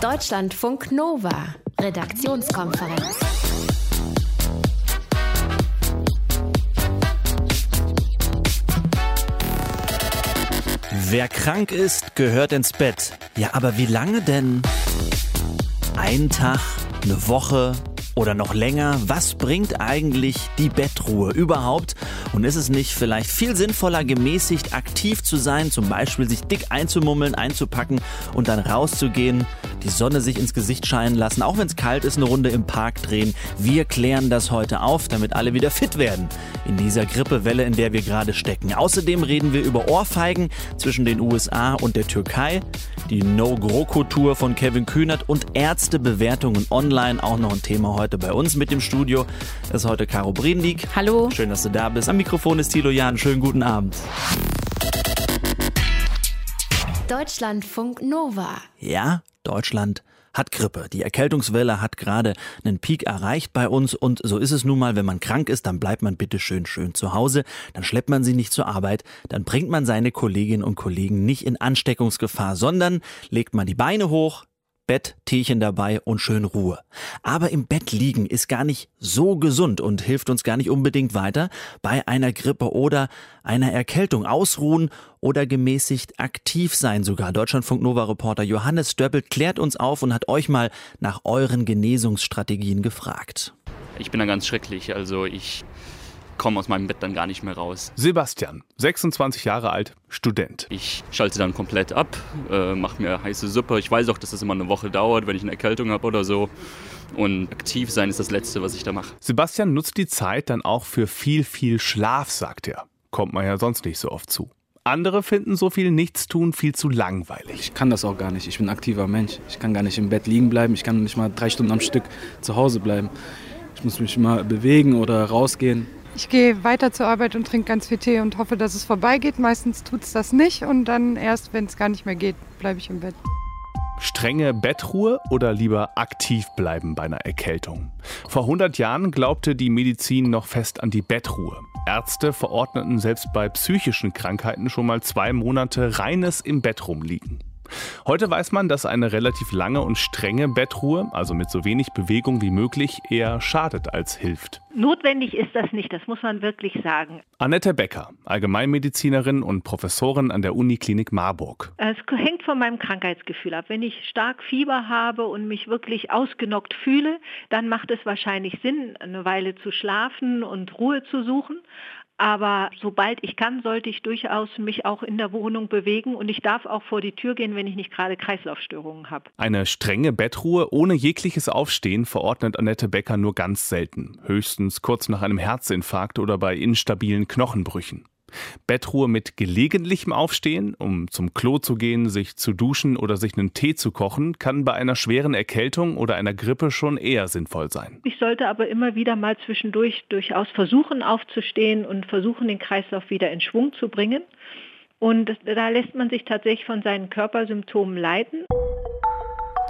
Deutschlandfunk Nova, Redaktionskonferenz. Wer krank ist, gehört ins Bett. Ja, aber wie lange denn? Ein Tag, eine Woche, oder noch länger, was bringt eigentlich die Bettruhe überhaupt? Und ist es nicht vielleicht viel sinnvoller, gemäßigt aktiv zu sein, zum Beispiel sich dick einzumummeln, einzupacken und dann rauszugehen, die Sonne sich ins Gesicht scheinen lassen, auch wenn es kalt ist, eine Runde im Park drehen. Wir klären das heute auf, damit alle wieder fit werden in dieser Grippewelle, in der wir gerade stecken. Außerdem reden wir über Ohrfeigen zwischen den USA und der Türkei, die No-GroKo-Tour von Kevin Kühnert und Ärztebewertungen online, auch noch ein Thema heute bei uns mit dem Studio. Das ist heute Caro Brindig. Hallo. Schön, dass du da bist. Am Mikrofon ist Thilo Jahn. Schönen guten Abend. Deutschlandfunk Nova. Ja, Deutschland hat Grippe. Die Erkältungswelle hat gerade einen Peak erreicht bei uns und so ist es nun mal, wenn man krank ist, dann bleibt man bitte schön schön zu Hause, dann schleppt man sie nicht zur Arbeit, dann bringt man seine Kolleginnen und Kollegen nicht in Ansteckungsgefahr, sondern legt man die Beine hoch, Bett, Teechen dabei und schön Ruhe. Aber im Bett liegen ist gar nicht so gesund und hilft uns gar nicht unbedingt weiter bei einer Grippe oder einer Erkältung. Ausruhen oder gemäßigt aktiv sein sogar. Deutschlandfunk Nova Reporter Johannes Stöppel klärt uns auf und hat euch mal nach euren Genesungsstrategien gefragt. Ich bin da ganz schrecklich. Also ich komme aus meinem Bett dann gar nicht mehr raus. Sebastian, 26 Jahre alt, Student. Ich schalte dann komplett ab, äh, mache mir heiße Suppe. Ich weiß auch, dass das immer eine Woche dauert, wenn ich eine Erkältung habe oder so. Und aktiv sein ist das Letzte, was ich da mache. Sebastian nutzt die Zeit dann auch für viel, viel Schlaf, sagt er. Kommt man ja sonst nicht so oft zu. Andere finden so viel Nichtstun viel zu langweilig. Ich kann das auch gar nicht. Ich bin ein aktiver Mensch. Ich kann gar nicht im Bett liegen bleiben. Ich kann nicht mal drei Stunden am Stück zu Hause bleiben. Ich muss mich mal bewegen oder rausgehen. Ich gehe weiter zur Arbeit und trinke ganz viel Tee und hoffe, dass es vorbeigeht. Meistens tut es das nicht und dann erst, wenn es gar nicht mehr geht, bleibe ich im Bett. Strenge Bettruhe oder lieber aktiv bleiben bei einer Erkältung? Vor 100 Jahren glaubte die Medizin noch fest an die Bettruhe. Ärzte verordneten selbst bei psychischen Krankheiten schon mal zwei Monate reines im Bett rumliegen. Heute weiß man, dass eine relativ lange und strenge Bettruhe, also mit so wenig Bewegung wie möglich, eher schadet als hilft. Notwendig ist das nicht, das muss man wirklich sagen. Annette Becker, Allgemeinmedizinerin und Professorin an der Uniklinik Marburg. Es hängt von meinem Krankheitsgefühl ab. Wenn ich stark Fieber habe und mich wirklich ausgenockt fühle, dann macht es wahrscheinlich Sinn, eine Weile zu schlafen und Ruhe zu suchen. Aber sobald ich kann, sollte ich durchaus mich auch in der Wohnung bewegen und ich darf auch vor die Tür gehen, wenn ich nicht gerade Kreislaufstörungen habe. Eine strenge Bettruhe ohne jegliches Aufstehen verordnet Annette Becker nur ganz selten, höchstens kurz nach einem Herzinfarkt oder bei instabilen Knochenbrüchen. Bettruhe mit gelegentlichem Aufstehen, um zum Klo zu gehen, sich zu duschen oder sich einen Tee zu kochen, kann bei einer schweren Erkältung oder einer Grippe schon eher sinnvoll sein. Ich sollte aber immer wieder mal zwischendurch durchaus versuchen aufzustehen und versuchen, den Kreislauf wieder in Schwung zu bringen. Und da lässt man sich tatsächlich von seinen Körpersymptomen leiten.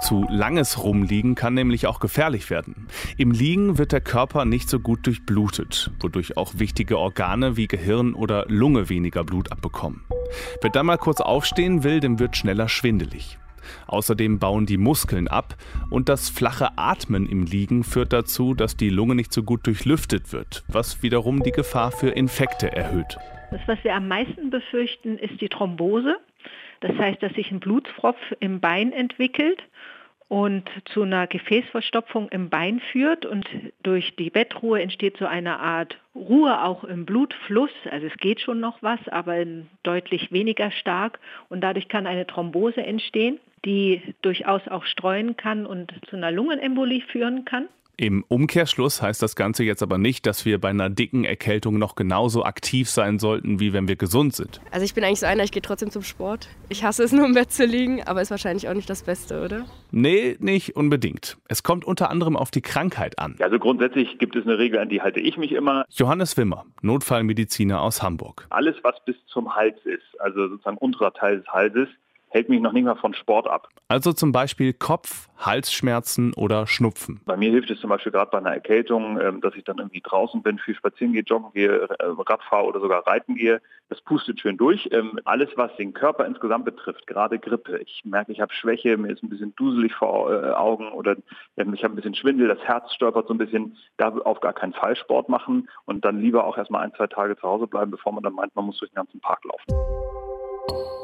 Zu langes Rumliegen kann nämlich auch gefährlich werden. Im Liegen wird der Körper nicht so gut durchblutet, wodurch auch wichtige Organe wie Gehirn oder Lunge weniger Blut abbekommen. Wer dann mal kurz aufstehen will, dem wird schneller schwindelig. Außerdem bauen die Muskeln ab und das flache Atmen im Liegen führt dazu, dass die Lunge nicht so gut durchlüftet wird, was wiederum die Gefahr für Infekte erhöht. Das, was wir am meisten befürchten, ist die Thrombose. Das heißt, dass sich ein Blutfropf im Bein entwickelt und zu einer Gefäßverstopfung im Bein führt und durch die Bettruhe entsteht so eine Art Ruhe auch im Blutfluss. Also es geht schon noch was, aber deutlich weniger stark und dadurch kann eine Thrombose entstehen, die durchaus auch streuen kann und zu einer Lungenembolie führen kann. Im Umkehrschluss heißt das Ganze jetzt aber nicht, dass wir bei einer dicken Erkältung noch genauso aktiv sein sollten, wie wenn wir gesund sind. Also ich bin eigentlich so einer, ich gehe trotzdem zum Sport. Ich hasse es nur im Bett zu liegen, aber ist wahrscheinlich auch nicht das Beste, oder? Nee, nicht unbedingt. Es kommt unter anderem auf die Krankheit an. Also grundsätzlich gibt es eine Regel, an die halte ich mich immer. Johannes Wimmer, Notfallmediziner aus Hamburg. Alles, was bis zum Hals ist, also sozusagen unterer Teil des Halses, hält mich noch nicht mal von Sport ab. Also zum Beispiel Kopf, Halsschmerzen oder Schnupfen. Bei mir hilft es zum Beispiel gerade bei einer Erkältung, ähm, dass ich dann irgendwie draußen bin, viel spazieren gehe, joggen gehe, äh, Rad fahre oder sogar reiten gehe. Das pustet schön durch. Ähm, alles, was den Körper insgesamt betrifft, gerade Grippe. Ich merke, ich habe Schwäche, mir ist ein bisschen duselig vor äh, Augen oder ähm, ich habe ein bisschen Schwindel, das Herz stolpert so ein bisschen. Da auf gar keinen Fall Sport machen und dann lieber auch erstmal ein, zwei Tage zu Hause bleiben, bevor man dann meint, man muss durch den ganzen Park laufen.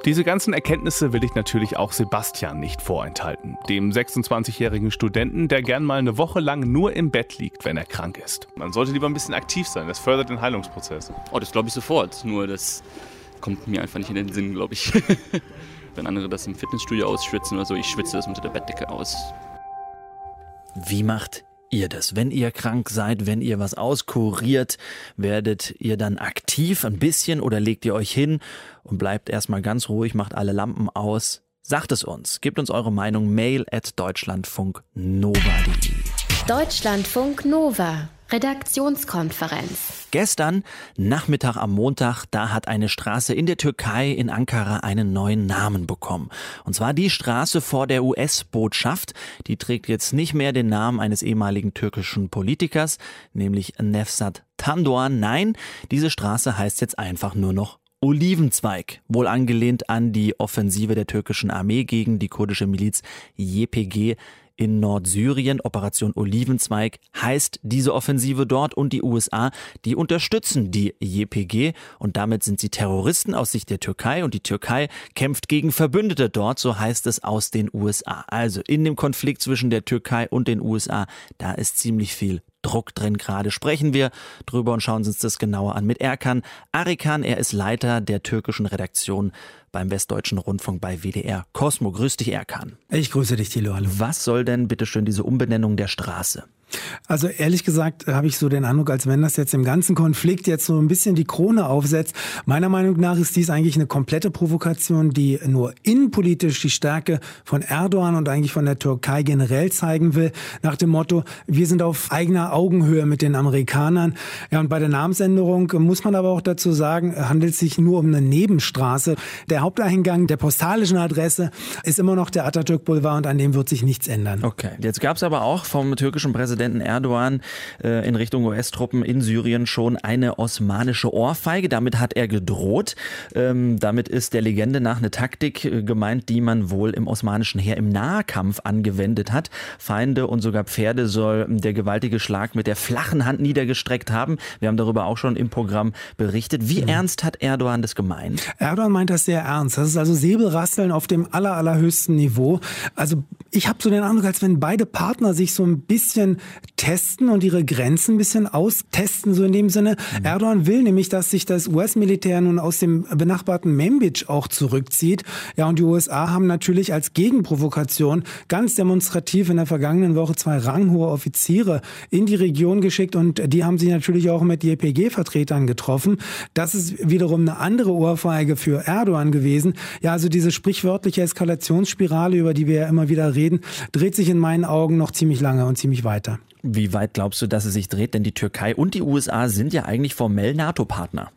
Diese ganzen Erkenntnisse will ich natürlich auch Sebastian nicht vorenthalten, dem 26-jährigen Studenten, der gern mal eine Woche lang nur im Bett liegt, wenn er krank ist. Man sollte lieber ein bisschen aktiv sein, das fördert den Heilungsprozess. Oh, das glaube ich sofort, nur das kommt mir einfach nicht in den Sinn, glaube ich. wenn andere das im Fitnessstudio ausschwitzen oder so, ich schwitze das unter der Bettdecke aus. Wie macht ihr das? Wenn ihr krank seid, wenn ihr was auskuriert, werdet ihr dann aktiv ein bisschen oder legt ihr euch hin und bleibt erstmal ganz ruhig, macht alle Lampen aus? Sagt es uns. Gebt uns eure Meinung. Mail at deutschlandfunknova.de. Deutschlandfunk Nova. Redaktionskonferenz. Gestern Nachmittag am Montag, da hat eine Straße in der Türkei in Ankara einen neuen Namen bekommen. Und zwar die Straße vor der US-Botschaft. Die trägt jetzt nicht mehr den Namen eines ehemaligen türkischen Politikers, nämlich Nefsat Tandoğan. Nein, diese Straße heißt jetzt einfach nur noch Olivenzweig, wohl angelehnt an die Offensive der türkischen Armee gegen die kurdische Miliz YPG in Nordsyrien. Operation Olivenzweig heißt diese Offensive dort und die USA, die unterstützen die JPG und damit sind sie Terroristen aus Sicht der Türkei und die Türkei kämpft gegen Verbündete dort, so heißt es aus den USA. Also in dem Konflikt zwischen der Türkei und den USA, da ist ziemlich viel Druck drin gerade. Sprechen wir drüber und schauen uns das genauer an mit Erkan Arikan. Er ist Leiter der türkischen Redaktion beim Westdeutschen Rundfunk bei WDR. Cosmo, grüß dich Erkan. Ich grüße dich, Thilo. Hallo. Was soll denn bitteschön diese Umbenennung der Straße? Also ehrlich gesagt habe ich so den Eindruck, als wenn das jetzt im ganzen Konflikt jetzt so ein bisschen die Krone aufsetzt. Meiner Meinung nach ist dies eigentlich eine komplette Provokation, die nur innenpolitisch die Stärke von Erdogan und eigentlich von der Türkei generell zeigen will. Nach dem Motto, wir sind auf eigener Augenhöhe mit den Amerikanern. Ja, und bei der Namensänderung muss man aber auch dazu sagen, handelt es sich nur um eine Nebenstraße. Der Haupteingang der postalischen Adresse ist immer noch der Atatürk Boulevard und an dem wird sich nichts ändern. Okay, jetzt gab es aber auch vom türkischen Präsidenten Präsidenten Erdogan äh, in Richtung US-Truppen in Syrien schon eine osmanische Ohrfeige. Damit hat er gedroht. Ähm, damit ist der Legende nach eine Taktik äh, gemeint, die man wohl im osmanischen Heer im Nahkampf angewendet hat. Feinde und sogar Pferde soll der gewaltige Schlag mit der flachen Hand niedergestreckt haben. Wir haben darüber auch schon im Programm berichtet. Wie mhm. ernst hat Erdogan das gemeint? Erdogan meint das sehr ernst. Das ist also Säbelrasseln auf dem aller, allerhöchsten Niveau. Also ich habe so den Eindruck, als wenn beide Partner sich so ein bisschen testen und ihre Grenzen ein bisschen austesten, so in dem Sinne. Mhm. Erdogan will nämlich, dass sich das US-Militär nun aus dem benachbarten Membic auch zurückzieht. Ja, und die USA haben natürlich als Gegenprovokation ganz demonstrativ in der vergangenen Woche zwei ranghohe Offiziere in die Region geschickt und die haben sich natürlich auch mit JPG-Vertretern getroffen. Das ist wiederum eine andere Ohrfeige für Erdogan gewesen. Ja, also diese sprichwörtliche Eskalationsspirale, über die wir ja immer wieder reden, dreht sich in meinen Augen noch ziemlich lange und ziemlich weiter. Wie weit glaubst du, dass es sich dreht? Denn die Türkei und die USA sind ja eigentlich formell NATO-Partner.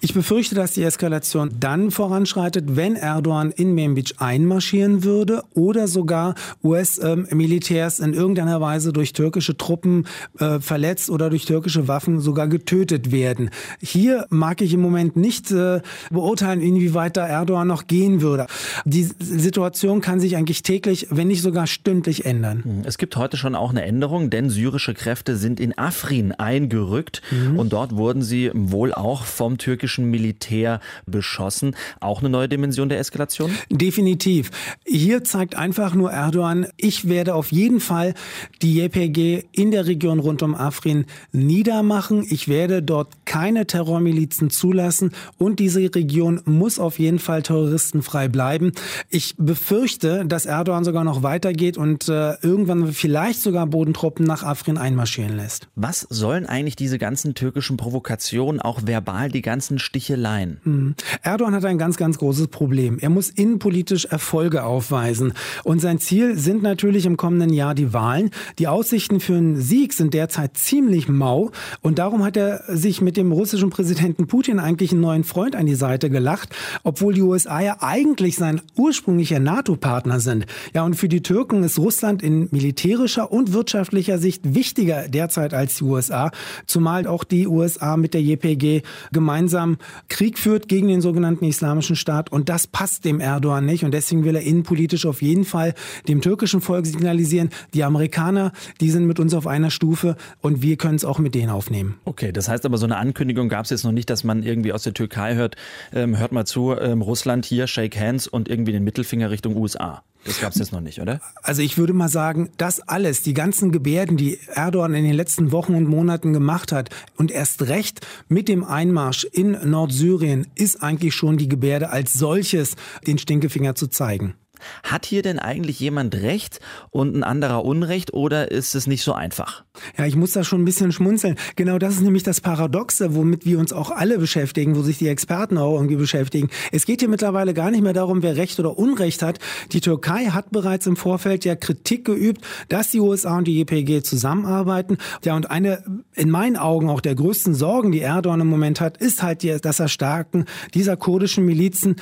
Ich befürchte, dass die Eskalation dann voranschreitet, wenn Erdogan in Membic einmarschieren würde oder sogar US-Militärs in irgendeiner Weise durch türkische Truppen äh, verletzt oder durch türkische Waffen sogar getötet werden. Hier mag ich im Moment nicht äh, beurteilen, inwieweit da Erdogan noch gehen würde. Die Situation kann sich eigentlich täglich, wenn nicht sogar stündlich ändern. Hm, es gibt heute schon auch eine Änderung, denn syrische Kräfte sind in Afrin eingerückt mhm. und dort wurden sie wohl auch vom türkischen türkischen Militär beschossen. Auch eine neue Dimension der Eskalation? Definitiv. Hier zeigt einfach nur Erdogan, ich werde auf jeden Fall die JPG in der Region rund um Afrin niedermachen. Ich werde dort keine Terrormilizen zulassen und diese Region muss auf jeden Fall terroristenfrei bleiben. Ich befürchte, dass Erdogan sogar noch weitergeht und äh, irgendwann vielleicht sogar Bodentruppen nach Afrin einmarschieren lässt. Was sollen eigentlich diese ganzen türkischen Provokationen auch verbal die ganzen kleinen Sticheleien. Mhm. Erdogan hat ein ganz, ganz großes Problem. Er muss innenpolitisch Erfolge aufweisen. Und sein Ziel sind natürlich im kommenden Jahr die Wahlen. Die Aussichten für einen Sieg sind derzeit ziemlich mau. Und darum hat er sich mit dem russischen Präsidenten Putin eigentlich einen neuen Freund an die Seite gelacht, obwohl die USA ja eigentlich sein ursprünglicher NATO-Partner sind. Ja, und für die Türken ist Russland in militärischer und wirtschaftlicher Sicht wichtiger derzeit als die USA, zumal auch die USA mit der JPG gemeinsam Krieg führt gegen den sogenannten Islamischen Staat. Und das passt dem Erdogan nicht. Und deswegen will er innenpolitisch auf jeden Fall dem türkischen Volk signalisieren, die Amerikaner, die sind mit uns auf einer Stufe und wir können es auch mit denen aufnehmen. Okay, das heißt aber, so eine Ankündigung gab es jetzt noch nicht, dass man irgendwie aus der Türkei hört, ähm, hört mal zu, ähm, Russland hier, shake hands und irgendwie den Mittelfinger Richtung USA. Das gab es jetzt noch nicht, oder? Also ich würde mal sagen, das alles, die ganzen Gebärden, die Erdogan in den letzten Wochen und Monaten gemacht hat und erst recht mit dem Einmarsch in Nordsyrien, ist eigentlich schon die Gebärde als solches, den Stinkefinger zu zeigen. Hat hier denn eigentlich jemand Recht und ein anderer Unrecht oder ist es nicht so einfach? Ja, ich muss da schon ein bisschen schmunzeln. Genau das ist nämlich das Paradoxe, womit wir uns auch alle beschäftigen, wo sich die Experten auch irgendwie beschäftigen. Es geht hier mittlerweile gar nicht mehr darum, wer Recht oder Unrecht hat. Die Türkei hat bereits im Vorfeld ja Kritik geübt, dass die USA und die JPG zusammenarbeiten. Ja, und eine in meinen Augen auch der größten Sorgen, die Erdogan im Moment hat, ist halt das Erstarken dieser kurdischen Milizen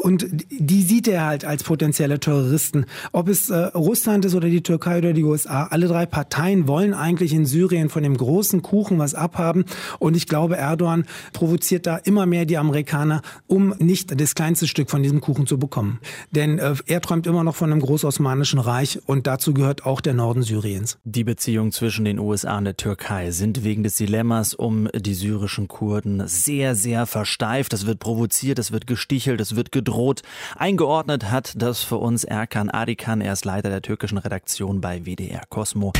und die sieht er halt als potenzielle Terroristen. Ob es äh, Russland ist oder die Türkei oder die USA, alle drei Parteien wollen eigentlich in Syrien von dem großen Kuchen was abhaben. Und ich glaube, Erdogan provoziert da immer mehr die Amerikaner, um nicht das kleinste Stück von diesem Kuchen zu bekommen. Denn äh, er träumt immer noch von einem großosmanischen Reich und dazu gehört auch der Norden Syriens. Die Beziehungen zwischen den USA und der Türkei sind wegen des Dilemmas um die syrischen Kurden sehr, sehr versteift. Es wird provoziert, es wird gestichelt, es wird gedroht. Eingeordnet hat das für uns Erkan Adikan. Er ist Leiter der türkischen Redaktion bei WDR Cosmo.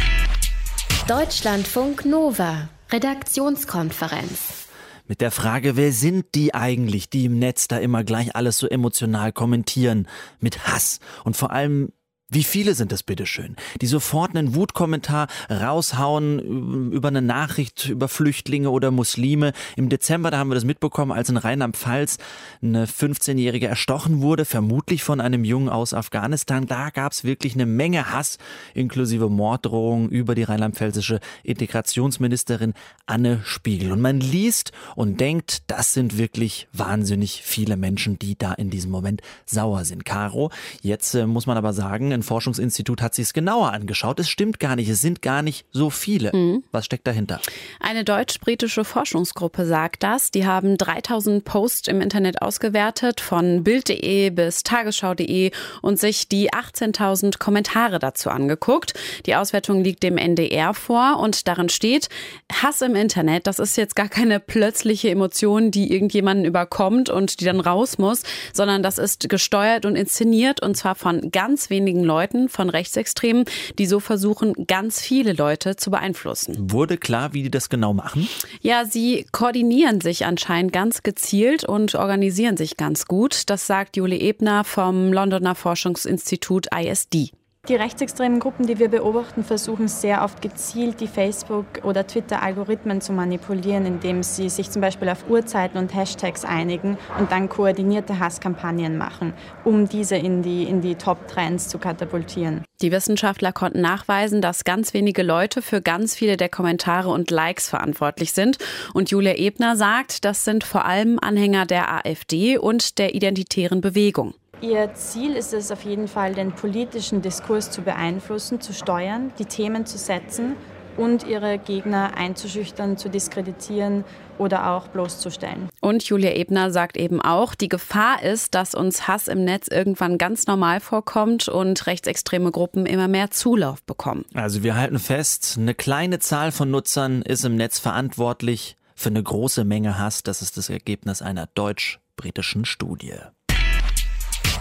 Deutschlandfunk Nova, Redaktionskonferenz. Mit der Frage, wer sind die eigentlich, die im Netz da immer gleich alles so emotional kommentieren, mit Hass und vor allem wie viele sind es bitteschön, die sofort einen Wutkommentar raushauen über eine Nachricht über Flüchtlinge oder Muslime? Im Dezember, da haben wir das mitbekommen, als in Rheinland-Pfalz eine 15-Jährige erstochen wurde, vermutlich von einem Jungen aus Afghanistan. Da gab es wirklich eine Menge Hass, inklusive Morddrohungen über die rheinland-pfälzische Integrationsministerin Anne Spiegel. Und man liest und denkt, das sind wirklich wahnsinnig viele Menschen, die da in diesem Moment sauer sind. Caro, jetzt äh, muss man aber sagen, ein Forschungsinstitut hat sich es genauer angeschaut. Es stimmt gar nicht, es sind gar nicht so viele. Mhm. Was steckt dahinter? Eine deutsch-britische Forschungsgruppe sagt das. Die haben 3000 Posts im Internet ausgewertet, von Bild.de bis Tagesschau.de und sich die 18.000 Kommentare dazu angeguckt. Die Auswertung liegt dem NDR vor und darin steht, Hass im Internet, das ist jetzt gar keine plötzliche Emotion, die irgendjemanden überkommt und die dann raus muss, sondern das ist gesteuert und inszeniert und zwar von ganz wenigen Leuten, von Rechtsextremen, die so versuchen, ganz viele Leute zu beeinflussen. Wurde klar, wie die das genau machen? Ja, sie koordinieren sich anscheinend ganz gezielt und organisieren sich ganz gut. Das sagt Jule Ebner vom Londoner Forschungsinstitut ISD. Die rechtsextremen Gruppen, die wir beobachten, versuchen sehr oft gezielt die Facebook- oder Twitter-Algorithmen zu manipulieren, indem sie sich zum Beispiel auf Uhrzeiten und Hashtags einigen und dann koordinierte Hasskampagnen machen, um diese in die, in die Top-Trends zu katapultieren. Die Wissenschaftler konnten nachweisen, dass ganz wenige Leute für ganz viele der Kommentare und Likes verantwortlich sind. Und Julia Ebner sagt, das sind vor allem Anhänger der AfD und der identitären Bewegung. Ihr Ziel ist es auf jeden Fall, den politischen Diskurs zu beeinflussen, zu steuern, die Themen zu setzen und ihre Gegner einzuschüchtern, zu diskreditieren oder auch bloßzustellen. Und Julia Ebner sagt eben auch, die Gefahr ist, dass uns Hass im Netz irgendwann ganz normal vorkommt und rechtsextreme Gruppen immer mehr Zulauf bekommen. Also wir halten fest, eine kleine Zahl von Nutzern ist im Netz verantwortlich für eine große Menge Hass. Das ist das Ergebnis einer deutsch-britischen Studie.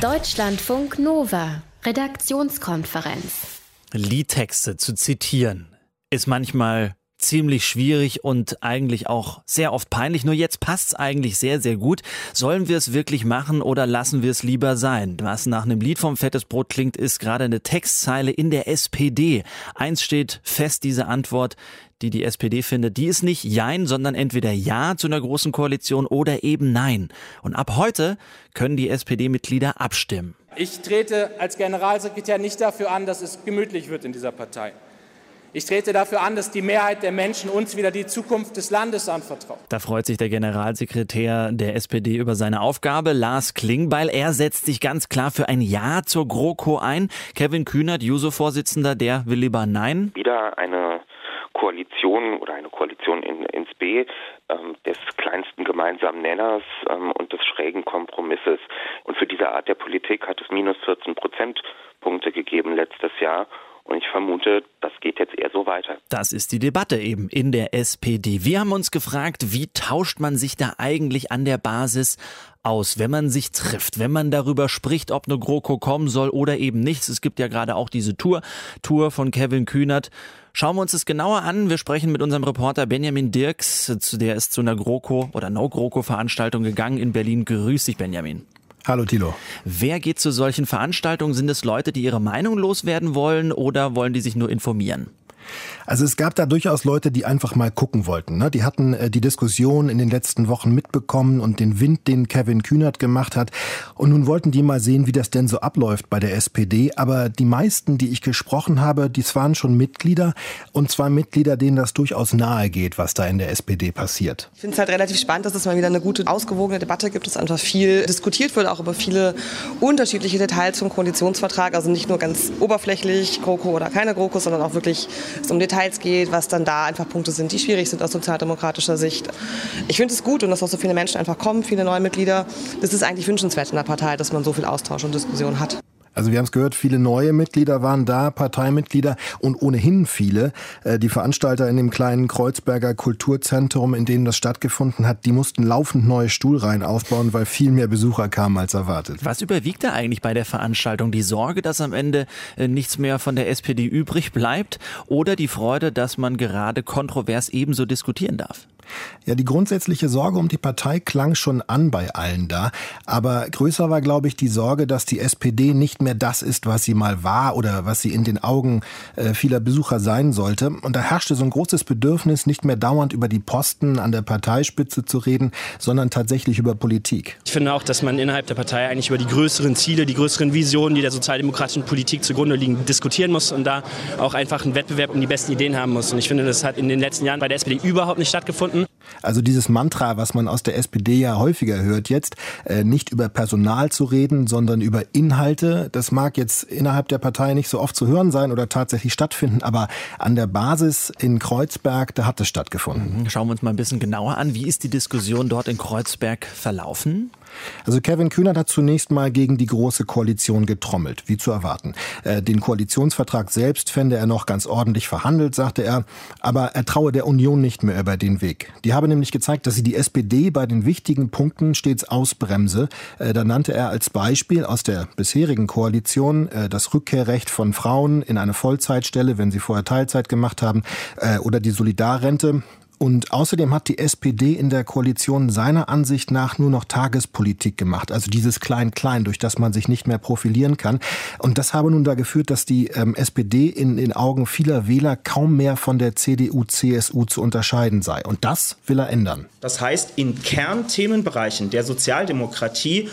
Deutschlandfunk Nova, Redaktionskonferenz. Liedtexte zu zitieren ist manchmal ziemlich schwierig und eigentlich auch sehr oft peinlich. Nur jetzt passt's eigentlich sehr, sehr gut. Sollen wir es wirklich machen oder lassen wir es lieber sein? Was nach einem Lied vom Fettes Brot klingt, ist gerade eine Textzeile in der SPD. Eins steht fest, diese Antwort, die die SPD findet, die ist nicht Jein, sondern entweder Ja zu einer großen Koalition oder eben Nein. Und ab heute können die SPD-Mitglieder abstimmen. Ich trete als Generalsekretär nicht dafür an, dass es gemütlich wird in dieser Partei. Ich trete dafür an, dass die Mehrheit der Menschen uns wieder die Zukunft des Landes anvertraut. Da freut sich der Generalsekretär der SPD über seine Aufgabe, Lars Klingbeil. Er setzt sich ganz klar für ein Ja zur GroKo ein. Kevin Kühnert, Juso-Vorsitzender, der will lieber Nein. Wieder eine Koalition oder eine Koalition in, ins B ähm, des kleinsten gemeinsamen Nenners ähm, und des schrägen Kompromisses. Und für diese Art der Politik hat es minus 14 Prozentpunkte gegeben letztes Jahr. Und ich vermute, das geht jetzt eher so weiter. Das ist die Debatte eben in der SPD. Wir haben uns gefragt, wie tauscht man sich da eigentlich an der Basis aus, wenn man sich trifft, wenn man darüber spricht, ob eine GroKo kommen soll oder eben nichts. Es gibt ja gerade auch diese Tour, Tour von Kevin Kühnert. Schauen wir uns das genauer an. Wir sprechen mit unserem Reporter Benjamin Dirks, der ist zu einer GroKo oder No-GroKo-Veranstaltung gegangen in Berlin. Grüß dich, Benjamin. Hallo Tilo. Wer geht zu solchen Veranstaltungen? Sind es Leute, die ihre Meinung loswerden wollen oder wollen die sich nur informieren? Also es gab da durchaus Leute, die einfach mal gucken wollten. Ne? Die hatten äh, die Diskussion in den letzten Wochen mitbekommen und den Wind, den Kevin Kühnert gemacht hat. Und nun wollten die mal sehen, wie das denn so abläuft bei der SPD. Aber die meisten, die ich gesprochen habe, die waren schon Mitglieder. Und zwar Mitglieder, denen das durchaus nahe geht, was da in der SPD passiert. Ich finde es halt relativ spannend, dass es mal wieder eine gute, ausgewogene Debatte gibt, dass einfach viel diskutiert wird, auch über viele unterschiedliche Details zum Koalitionsvertrag. Also nicht nur ganz oberflächlich, GroKo oder keine GroKo, sondern auch wirklich es um Details geht, was dann da einfach Punkte sind, die schwierig sind aus sozialdemokratischer Sicht. Ich finde es gut und dass auch so viele Menschen einfach kommen, viele neue Mitglieder. Das ist eigentlich wünschenswert in der Partei, dass man so viel Austausch und Diskussion hat. Also wir haben es gehört, viele neue Mitglieder waren da, Parteimitglieder und ohnehin viele. Äh, die Veranstalter in dem kleinen Kreuzberger Kulturzentrum, in dem das stattgefunden hat, die mussten laufend neue Stuhlreihen aufbauen, weil viel mehr Besucher kamen als erwartet. Was überwiegt da eigentlich bei der Veranstaltung? Die Sorge, dass am Ende äh, nichts mehr von der SPD übrig bleibt oder die Freude, dass man gerade kontrovers ebenso diskutieren darf? Ja, die grundsätzliche Sorge um die Partei klang schon an bei allen da. Aber größer war, glaube ich, die Sorge, dass die SPD nicht mehr das ist, was sie mal war oder was sie in den Augen äh, vieler Besucher sein sollte. Und da herrschte so ein großes Bedürfnis, nicht mehr dauernd über die Posten an der Parteispitze zu reden, sondern tatsächlich über Politik. Ich finde auch, dass man innerhalb der Partei eigentlich über die größeren Ziele, die größeren Visionen, die der sozialdemokratischen Politik zugrunde liegen, diskutieren muss und da auch einfach einen Wettbewerb um die besten Ideen haben muss. Und ich finde, das hat in den letzten Jahren bei der SPD überhaupt nicht stattgefunden. Also dieses Mantra, was man aus der SPD ja häufiger hört jetzt, äh, nicht über Personal zu reden, sondern über Inhalte, das mag jetzt innerhalb der Partei nicht so oft zu hören sein oder tatsächlich stattfinden, aber an der Basis in Kreuzberg, da hat es stattgefunden. Schauen wir uns mal ein bisschen genauer an. Wie ist die Diskussion dort in Kreuzberg verlaufen? Also Kevin Kühnert hat zunächst mal gegen die Große Koalition getrommelt, wie zu erwarten. Äh, den Koalitionsvertrag selbst fände er noch ganz ordentlich verhandelt, sagte er, aber er traue der Union nicht mehr über den Weg. Die habe nämlich gezeigt, dass sie die SPD bei den wichtigen Punkten stets ausbremse. Äh, da nannte er als Beispiel aus der bisherigen Koalition äh, das Rückkehrrecht von Frauen in eine Vollzeitstelle, wenn sie vorher Teilzeit gemacht haben, oder die Solidarrente. Und außerdem hat die SPD in der Koalition seiner Ansicht nach nur noch Tagespolitik gemacht, also dieses Klein-Klein, durch das man sich nicht mehr profilieren kann. Und das habe nun da geführt, dass die ähm, SPD in den Augen vieler Wähler kaum mehr von der CDU, CSU zu unterscheiden sei. Und das will er ändern. Das heißt, in Kernthemenbereichen der Sozialdemokratie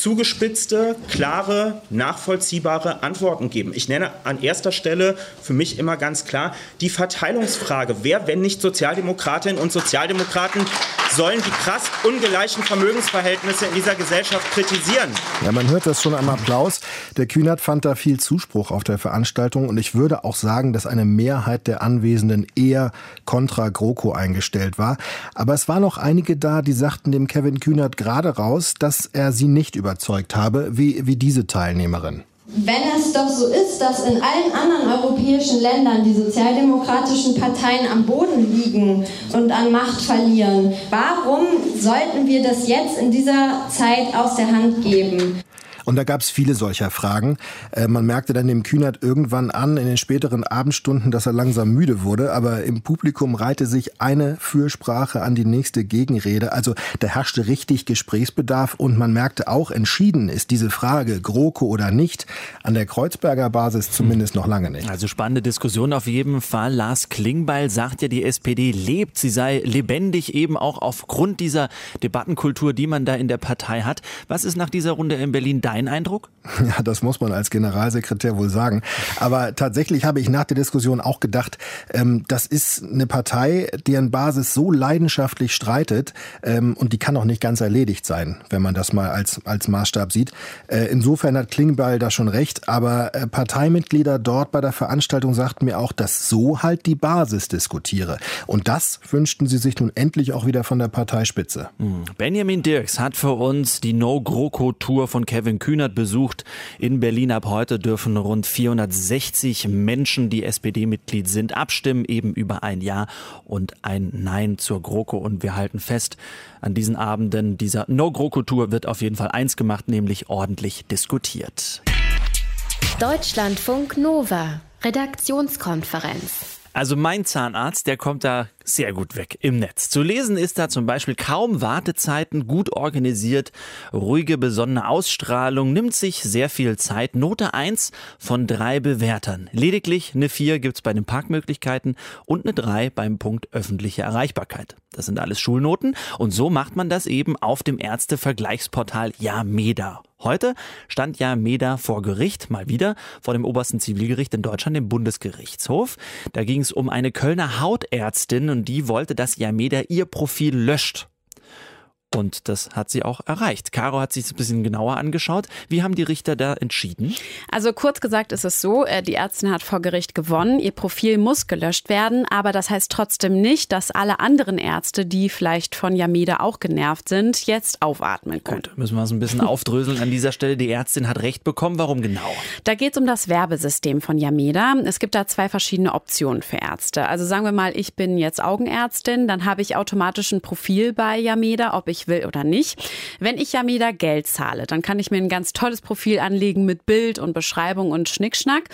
zugespitzte, klare, nachvollziehbare Antworten geben. Ich nenne an erster Stelle für mich immer ganz klar die Verteilungsfrage. Wer, wenn nicht Sozialdemokratinnen und Sozialdemokraten, sollen die krass ungleichen Vermögensverhältnisse in dieser Gesellschaft kritisieren? Ja, man hört das schon am Applaus. Der Kühnert fand da viel Zuspruch auf der Veranstaltung und ich würde auch sagen, dass eine Mehrheit der Anwesenden eher kontra GroKo eingestellt war. Aber es waren noch einige da, die sagten dem Kevin Kühnert gerade raus, dass er sie nicht überzeugt habe, wie, wie diese Teilnehmerin. Wenn es doch so ist, dass in allen anderen europäischen Ländern die sozialdemokratischen Parteien am Boden liegen und an Macht verlieren, warum sollten wir das jetzt in dieser Zeit aus der Hand geben? Und da gab es viele solcher Fragen. Äh, man merkte dann dem Kühnert irgendwann an in den späteren Abendstunden, dass er langsam müde wurde, aber im Publikum reihte sich eine Fürsprache an die nächste Gegenrede. Also da herrschte richtig Gesprächsbedarf und man merkte auch, entschieden ist diese Frage, GroKo oder nicht, an der Kreuzberger Basis zumindest noch lange nicht. Also spannende Diskussion auf jeden Fall. Lars Klingbeil sagt ja, die SPD lebt, sie sei lebendig eben auch aufgrund dieser Debattenkultur, die man da in der Partei hat. Was ist nach dieser Runde in Berlin dein Eindruck? Ja, das muss man als Generalsekretär wohl sagen. Aber tatsächlich habe ich nach der Diskussion auch gedacht, ähm, das ist eine Partei, deren Basis so leidenschaftlich streitet ähm, und die kann auch nicht ganz erledigt sein, wenn man das mal als, als Maßstab sieht. Äh, insofern hat Klingbeil da schon recht, aber äh, Parteimitglieder dort bei der Veranstaltung sagten mir auch, dass so halt die Basis diskutiere. Und das wünschten sie sich nun endlich auch wieder von der Parteispitze. Hm. Benjamin Dirks hat für uns die No-GroKo-Tour von Kevin Kühnert besucht. In Berlin ab heute dürfen rund 460 Menschen, die SPD-Mitglied sind, abstimmen, eben über ein Ja und ein Nein zur GroKo. Und wir halten fest, an diesen Abenden dieser No-GroKo-Tour wird auf jeden Fall eins gemacht, nämlich ordentlich diskutiert. Deutschlandfunk Nova, Redaktionskonferenz. Also mein Zahnarzt, der kommt da sehr gut weg im Netz. Zu lesen ist da zum Beispiel kaum Wartezeiten, gut organisiert, ruhige, besonnene Ausstrahlung, nimmt sich sehr viel Zeit. Note 1 von drei Bewertern. Lediglich eine 4 gibt's bei den Parkmöglichkeiten und eine 3 beim Punkt öffentliche Erreichbarkeit. Das sind alles Schulnoten und so macht man das eben auf dem Ärztevergleichsportal Yameda. Heute stand ja Meda vor Gericht, mal wieder, vor dem obersten Zivilgericht in Deutschland, dem Bundesgerichtshof. Da ging es um eine Kölner Hautärztin und die wollte, dass Yameda ihr Profil löscht. Und das hat sie auch erreicht. Caro hat sich ein bisschen genauer angeschaut. Wie haben die Richter da entschieden? Also kurz gesagt ist es so, äh, die Ärztin hat vor Gericht gewonnen. Ihr Profil muss gelöscht werden, aber das heißt trotzdem nicht, dass alle anderen Ärzte, die vielleicht von Yameda auch genervt sind, jetzt aufatmen können. Gut, müssen wir es ein bisschen aufdröseln an dieser Stelle. Die Ärztin hat recht bekommen. Warum genau? Da geht es um das Werbesystem von Yameda. Es gibt da zwei verschiedene Optionen für Ärzte. Also sagen wir mal, ich bin jetzt Augenärztin, dann habe ich automatisch ein Profil bei Yameda, ob ich ich will oder nicht. Wenn ich Yamida Geld zahle, dann kann ich mir ein ganz tolles Profil anlegen mit Bild und Beschreibung und Schnickschnack.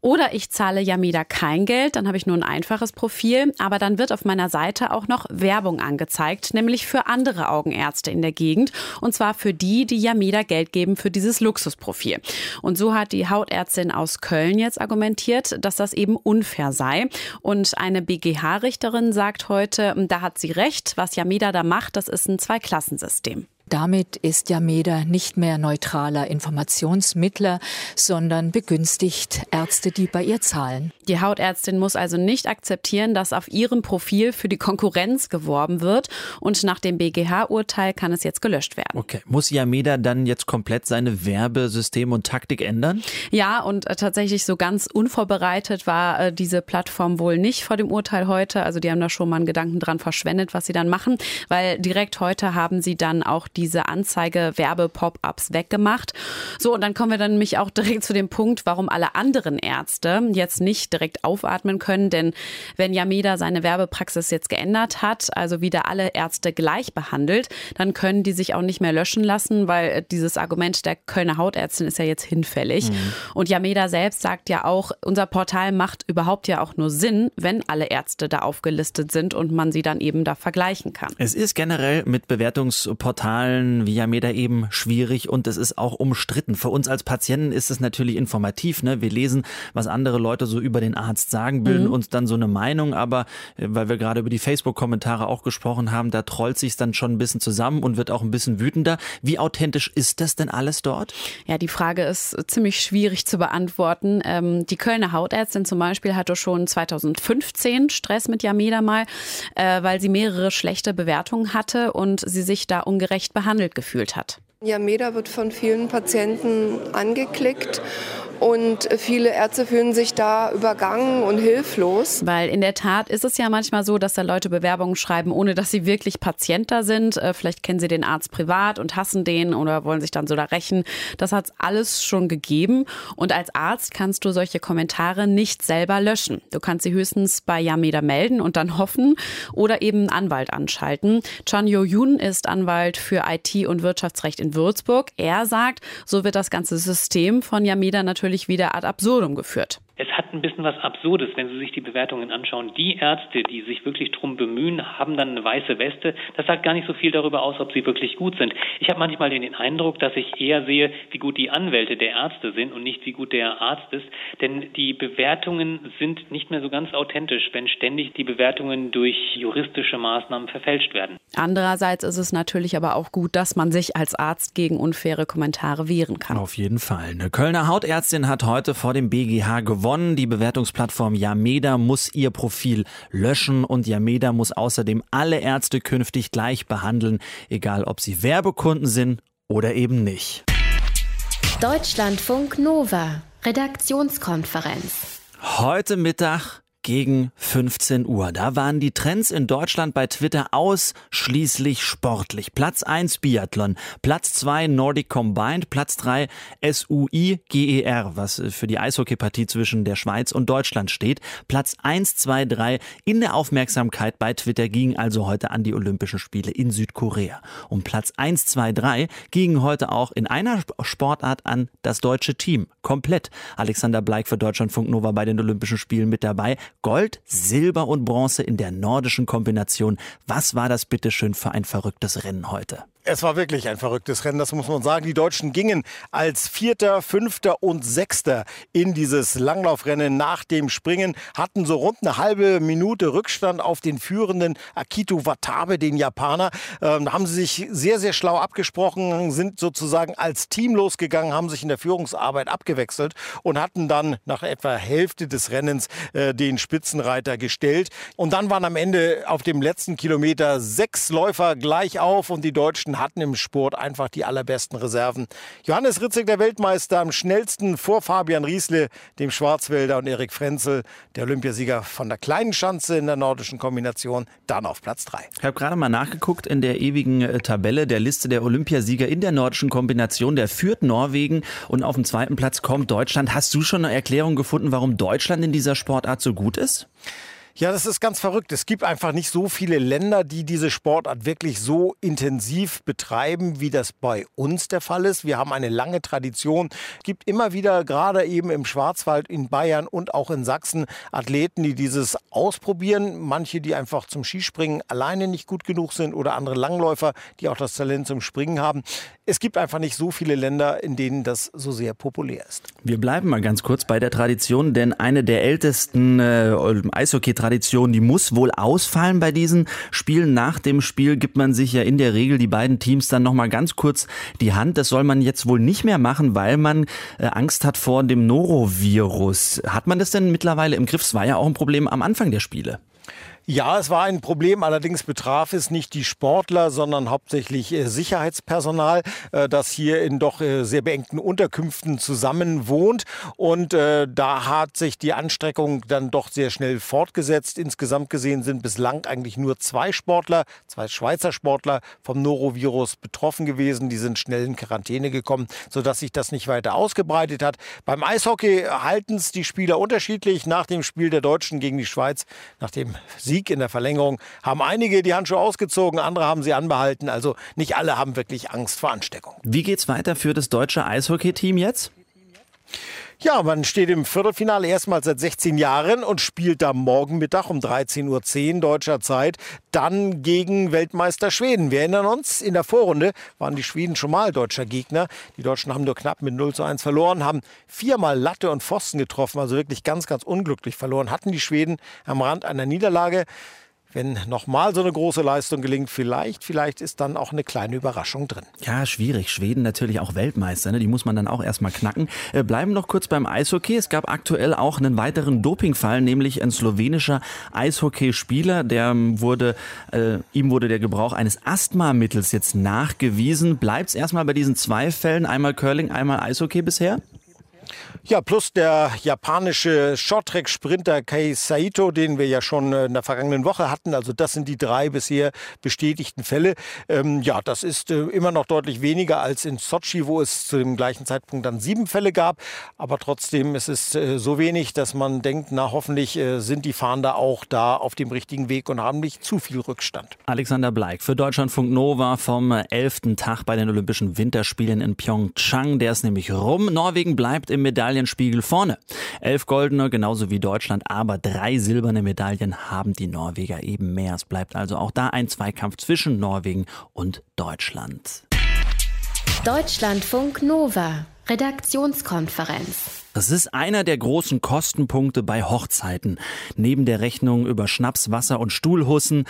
Oder ich zahle Yamida kein Geld, dann habe ich nur ein einfaches Profil, aber dann wird auf meiner Seite auch noch Werbung angezeigt, nämlich für andere Augenärzte in der Gegend und zwar für die, die Yamida Geld geben für dieses Luxusprofil. Und so hat die Hautärztin aus Köln jetzt argumentiert, dass das eben unfair sei. Und eine BGH-Richterin sagt heute, da hat sie recht, was Yamida da macht, das ist ein zwei Klassensystem. Damit ist Yameda nicht mehr neutraler Informationsmittler, sondern begünstigt Ärzte, die bei ihr zahlen. Die Hautärztin muss also nicht akzeptieren, dass auf ihrem Profil für die Konkurrenz geworben wird und nach dem BGH-Urteil kann es jetzt gelöscht werden. Okay, muss Yameda dann jetzt komplett seine Werbesystem und Taktik ändern? Ja, und äh, tatsächlich so ganz unvorbereitet war äh, diese Plattform wohl nicht vor dem Urteil heute. Also die haben da schon mal einen Gedanken dran verschwendet, was sie dann machen, weil direkt heute haben sie dann auch diese Anzeige-Werbe-Pop-ups weggemacht. So, und dann kommen wir dann nämlich auch direkt zu dem Punkt, warum alle anderen Ärzte jetzt nicht direkt aufatmen können. Denn wenn Yameda seine Werbepraxis jetzt geändert hat, also wieder alle Ärzte gleich behandelt, dann können die sich auch nicht mehr löschen lassen, weil dieses Argument der Kölner Hautärztin ist ja jetzt hinfällig. Mhm. Und Yameda selbst sagt ja auch, unser Portal macht überhaupt ja auch nur Sinn, wenn alle Ärzte da aufgelistet sind und man sie dann eben da vergleichen kann. Es ist generell mit Bewertungsportalen Zahlen via Meter eben schwierig und es ist auch umstritten. Für uns als Patienten ist es natürlich informativ. Ne? Wir lesen, was andere Leute so über den Arzt sagen, bilden mhm. uns dann so eine Meinung, aber äh, weil wir gerade über die Facebook-Kommentare auch gesprochen haben, da trollt sich dann schon ein bisschen zusammen und wird auch ein bisschen wütender. Wie authentisch ist das denn alles dort? Ja, die Frage ist ziemlich schwierig zu beantworten. Ähm, die Kölner Hautärztin zum Beispiel hatte schon 2015 Stress mit Yameda mal, äh, weil sie mehrere schlechte Bewertungen hatte und sie sich da ungerecht behandelt gefühlt hat. Yameda wird von vielen Patienten angeklickt und viele Ärzte fühlen sich da übergangen und hilflos. Weil in der Tat ist es ja manchmal so, dass da Leute Bewerbungen schreiben, ohne dass sie wirklich Patient da sind. Äh, vielleicht kennen sie den Arzt privat und hassen den oder wollen sich dann so da rächen. Das hat es alles schon gegeben. Und als Arzt kannst du solche Kommentare nicht selber löschen. Du kannst sie höchstens bei Yameda melden und dann hoffen oder eben einen Anwalt anschalten. Chan Yo-Yun ist Anwalt für IT und Wirtschaftsrecht in Würzburg. Er sagt, so wird das ganze System von Yameda natürlich wieder ad absurdum geführt. Es hat ein bisschen was Absurdes, wenn Sie sich die Bewertungen anschauen. Die Ärzte, die sich wirklich drum bemühen, haben dann eine weiße Weste. Das sagt gar nicht so viel darüber aus, ob sie wirklich gut sind. Ich habe manchmal den Eindruck, dass ich eher sehe, wie gut die Anwälte der Ärzte sind und nicht wie gut der Arzt ist. Denn die Bewertungen sind nicht mehr so ganz authentisch, wenn ständig die Bewertungen durch juristische Maßnahmen verfälscht werden. Andererseits ist es natürlich aber auch gut, dass man sich als Arzt gegen unfaire Kommentare wehren kann. Auf jeden Fall. Eine Kölner Hautärztin hat heute vor dem BGH gewonnen gewonnen. Die Bewertungsplattform Yameda muss ihr Profil löschen und Yameda muss außerdem alle Ärzte künftig gleich behandeln, egal ob sie Werbekunden sind oder eben nicht. Deutschlandfunk Nova, Redaktionskonferenz. Heute Mittag gegen 15 Uhr. Da waren die Trends in Deutschland bei Twitter ausschließlich sportlich. Platz 1 Biathlon, Platz 2 Nordic Combined, Platz 3 SUI GER, was für die Eishockeypartie zwischen der Schweiz und Deutschland steht. Platz 1, 2, 3 in der Aufmerksamkeit bei Twitter ging also heute an die Olympischen Spiele in Südkorea. Und Platz 1, 2, 3 ging heute auch in einer Sportart an das deutsche Team. Komplett. Alexander Bleik für Deutschlandfunk Nova bei den Olympischen Spielen mit dabei. Gold, Silber und Bronze in der nordischen Kombination. Was war das bitteschön für ein verrücktes Rennen heute? Es war wirklich ein verrücktes Rennen, das muss man sagen. Die Deutschen gingen als Vierter, Fünfter und Sechster in dieses Langlaufrennen nach dem Springen, hatten so rund eine halbe Minute Rückstand auf den führenden Akito Watabe, den Japaner. Ähm, da haben sie sich sehr, sehr schlau abgesprochen, sind sozusagen als Team losgegangen, haben sich in der Führungsarbeit abgewechselt und hatten dann nach etwa Hälfte des Rennens äh, den Spitzenreiter gestellt. Und dann waren am Ende auf dem letzten Kilometer sechs Läufer gleich auf und die Deutschen Deutschen hatten im Sport einfach die allerbesten Reserven. Johannes Ritzig, der Weltmeister, am schnellsten vor Fabian Riesle, dem Schwarzwälder und Erik Frenzel, der Olympiasieger von der kleinen Schanze in der nordischen Kombination, dann auf Platz 3. Ich habe gerade mal nachgeguckt in der ewigen äh, Tabelle der Liste der Olympiasieger in der nordischen Kombination. Der führt Norwegen und auf dem zweiten Platz kommt Deutschland. Hast du schon eine Erklärung gefunden, warum Deutschland in dieser Sportart so gut ist? Ja, das ist ganz verrückt. Es gibt einfach nicht so viele Länder, die diese Sportart wirklich so intensiv betreiben, wie das bei uns der Fall ist. Wir haben eine lange Tradition. Es gibt immer wieder, gerade eben im Schwarzwald, in Bayern und auch in Sachsen, Athleten, die dieses ausprobieren. Manche, die einfach zum Skispringen alleine nicht gut genug sind oder andere Langläufer, die auch das Talent zum Springen haben. Es gibt einfach nicht so viele Länder, in denen das so sehr populär ist. Wir bleiben mal ganz kurz bei der Tradition, denn eine der ältesten äh, Eishockey Tradition, die muss wohl ausfallen bei diesen Spielen. Nach dem Spiel gibt man sich ja in der Regel die beiden Teams dann nochmal ganz kurz die Hand. Das soll man jetzt wohl nicht mehr machen, weil man äh, Angst hat vor dem Norovirus. Hat man das denn mittlerweile im Griff? Es war ja auch ein Problem am Anfang der Spiele. Ja, es war ein Problem. Allerdings betraf es nicht die Sportler, sondern hauptsächlich äh, Sicherheitspersonal, äh, das hier in doch äh, sehr beengten Unterkünften zusammen wohnt. Und da hat sich die Anstreckung dann doch sehr schnell fortgesetzt. Insgesamt gesehen sind bislang eigentlich nur zwei Sportler, zwei Schweizer Sportler vom Norovirus betroffen gewesen. Die sind schnell in Quarantäne gekommen, sodass sich das nicht weiter ausgebreitet hat. Beim Eishockey halten es die Spieler unterschiedlich. Nach dem Spiel der Deutschen gegen die Schweiz, nach dem Sieg in der Verlängerung haben einige die Handschuhe ausgezogen, andere haben sie anbehalten. Also nicht alle haben wirklich Angst vor Ansteckung. Wie geht's weiter für das deutsche Eishockey-Team jetzt? Ja, man steht im Viertelfinale erstmals seit 16 Jahren und spielt da morgen Mittag um 13.10 Uhr deutscher Zeit dann gegen Weltmeister Schweden. Wir erinnern uns, in der Vorrunde waren die Schweden schon mal deutscher Gegner. Die Deutschen haben nur knapp mit 0 zu 1 verloren, haben viermal Latte und Pfosten getroffen, also wirklich ganz, ganz unglücklich verloren. Hatten die Schweden am Rand einer Niederlage wenn nochmal so eine große Leistung gelingt, vielleicht, vielleicht ist dann auch eine kleine Überraschung drin. Ja, schwierig. Schweden natürlich auch Weltmeister, ne? die muss man dann auch erstmal knacken. Äh, bleiben noch kurz beim Eishockey. Es gab aktuell auch einen weiteren Dopingfall, nämlich ein slowenischer Eishockeyspieler, der ähm, wurde, äh, ihm wurde der Gebrauch eines Asthmamittels jetzt nachgewiesen. Bleibt es erstmal bei diesen zwei Fällen, einmal Curling, einmal Eishockey bisher? Ja, plus der japanische Shorttrack-Sprinter Kei Saito, den wir ja schon äh, in der vergangenen Woche hatten. Also das sind die drei bisher bestätigten Fälle. Ähm, ja, das ist äh, immer noch deutlich weniger als in Sochi, wo es zu dem gleichen Zeitpunkt dann sieben Fälle gab. Aber trotzdem ist es äh, so wenig, dass man denkt, na hoffentlich äh, sind die Fahnder auch da auf dem richtigen Weg und haben nicht zu viel Rückstand. Alexander Bleik für Deutschlandfunk Nova vom 11. Tag bei den Olympischen Winterspielen in Pyeongchang. Der ist nämlich rum. Norwegen bleibt im Medaillen Medaillenspiegel vorne. Elf goldene, genauso wie Deutschland, aber drei silberne Medaillen haben die Norweger eben mehr. Es bleibt also auch da ein Zweikampf zwischen Norwegen und Deutschland. Deutschlandfunk Nova, Redaktionskonferenz. Das ist einer der großen Kostenpunkte bei Hochzeiten. Neben der Rechnung über Schnaps, Wasser und Stuhlhussen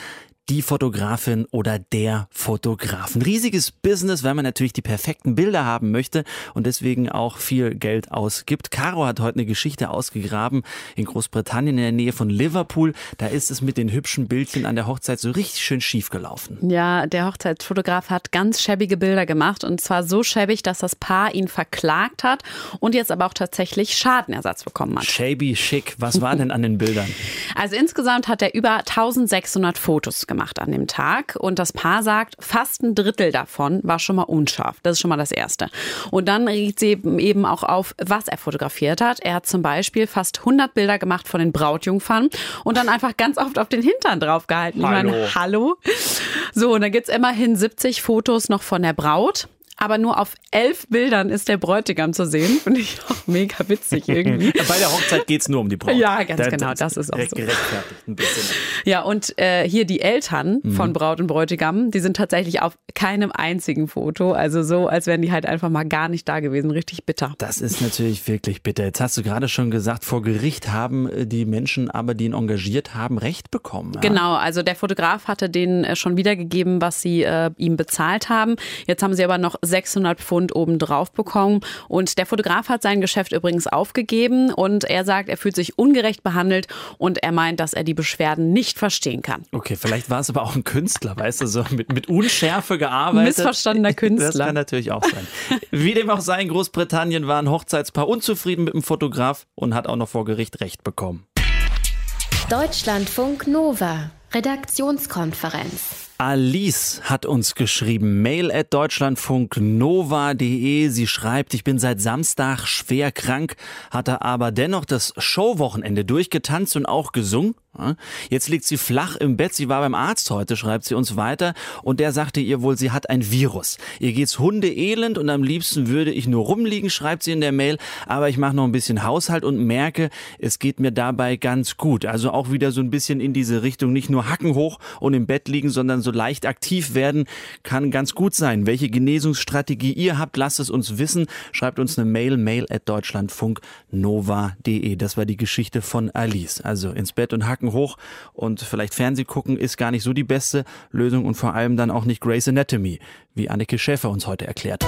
die Fotografin oder der Fotograf. Ein riesiges Business, wenn man natürlich die perfekten Bilder haben möchte und deswegen auch viel Geld ausgibt. Caro hat heute eine Geschichte ausgegraben in Großbritannien in der Nähe von Liverpool. Da ist es mit den hübschen Bildchen an der Hochzeit so richtig schön schief gelaufen. Ja, der Hochzeitsfotograf hat ganz schäbige Bilder gemacht und zwar so schäbig, dass das Paar ihn verklagt hat und jetzt aber auch tatsächlich Schadenersatz bekommen hat. Shabby schick. Was war denn an den Bildern? Also insgesamt hat er über 1600 Fotos gemacht an dem Tag. Und das Paar sagt, fast ein Drittel davon war schon mal unscharf. Das ist schon mal das Erste. Und dann regt sie eben auch auf, was er fotografiert hat. Er hat zum Beispiel fast 100 Bilder gemacht von den Brautjungfern und dann einfach ganz oft auf den Hintern draufgehalten. Hallo. Ich meine, hallo. So, und dann gibt's immerhin 70 Fotos noch von der Braut aber nur auf elf Bildern ist der Bräutigam zu sehen. Finde ich auch mega witzig irgendwie. Bei der Hochzeit geht es nur um die Braut. Ja, ganz genau, das ist auch so. Gerechtfertigt ein bisschen. Ja, und äh, hier die Eltern Mhm. von Braut und Bräutigam, die sind tatsächlich auf keinem einzigen Foto. Also so, als wären die halt einfach mal gar nicht da gewesen. Richtig bitter. Das ist natürlich wirklich bitter. Jetzt hast du gerade schon gesagt, vor Gericht haben äh, die Menschen aber, die ihn engagiert haben, Recht bekommen. Ja? Genau, also der Fotograf hatte denen äh, schon wiedergegeben, was sie äh, ihm bezahlt haben. Jetzt haben sie aber noch 600 Pfund obendrauf bekommen. Und der Fotograf hat sein Geschäft übrigens aufgegeben und er sagt, er fühlt sich ungerecht behandelt und er meint, dass er die Beschwerden nicht verstehen kann. Okay, vielleicht war es aber auch ein Künstler, weißt du, so mit, mit Unschärfe gearbeitet. Missverstandener Künstler. Das kann natürlich auch sein. Wie dem auch sei, in Großbritannien war ein Hochzeitspaar unzufrieden mit dem Fotograf und hat auch noch vor Gericht Recht bekommen. Deutschlandfunk Nova, Redaktionskonferenz. Alice hat uns geschrieben, mail at deutschlandfunknova.de. Sie schreibt, ich bin seit Samstag schwer krank, hatte aber dennoch das Showwochenende durchgetanzt und auch gesungen. Jetzt liegt sie flach im Bett. Sie war beim Arzt heute, schreibt sie uns weiter. Und der sagte ihr wohl, sie hat ein Virus. Ihr geht's hundeelend und am liebsten würde ich nur rumliegen, schreibt sie in der Mail. Aber ich mache noch ein bisschen Haushalt und merke, es geht mir dabei ganz gut. Also auch wieder so ein bisschen in diese Richtung. Nicht nur Hacken hoch und im Bett liegen, sondern so leicht aktiv werden kann ganz gut sein. Welche Genesungsstrategie ihr habt, lasst es uns wissen. Schreibt uns eine Mail, mail at deutschlandfunknova.de. Das war die Geschichte von Alice. Also ins Bett und Hacken hoch und vielleicht Fernseh gucken ist gar nicht so die beste Lösung und vor allem dann auch nicht Grey's Anatomy, wie Annike Schäfer uns heute erklärt.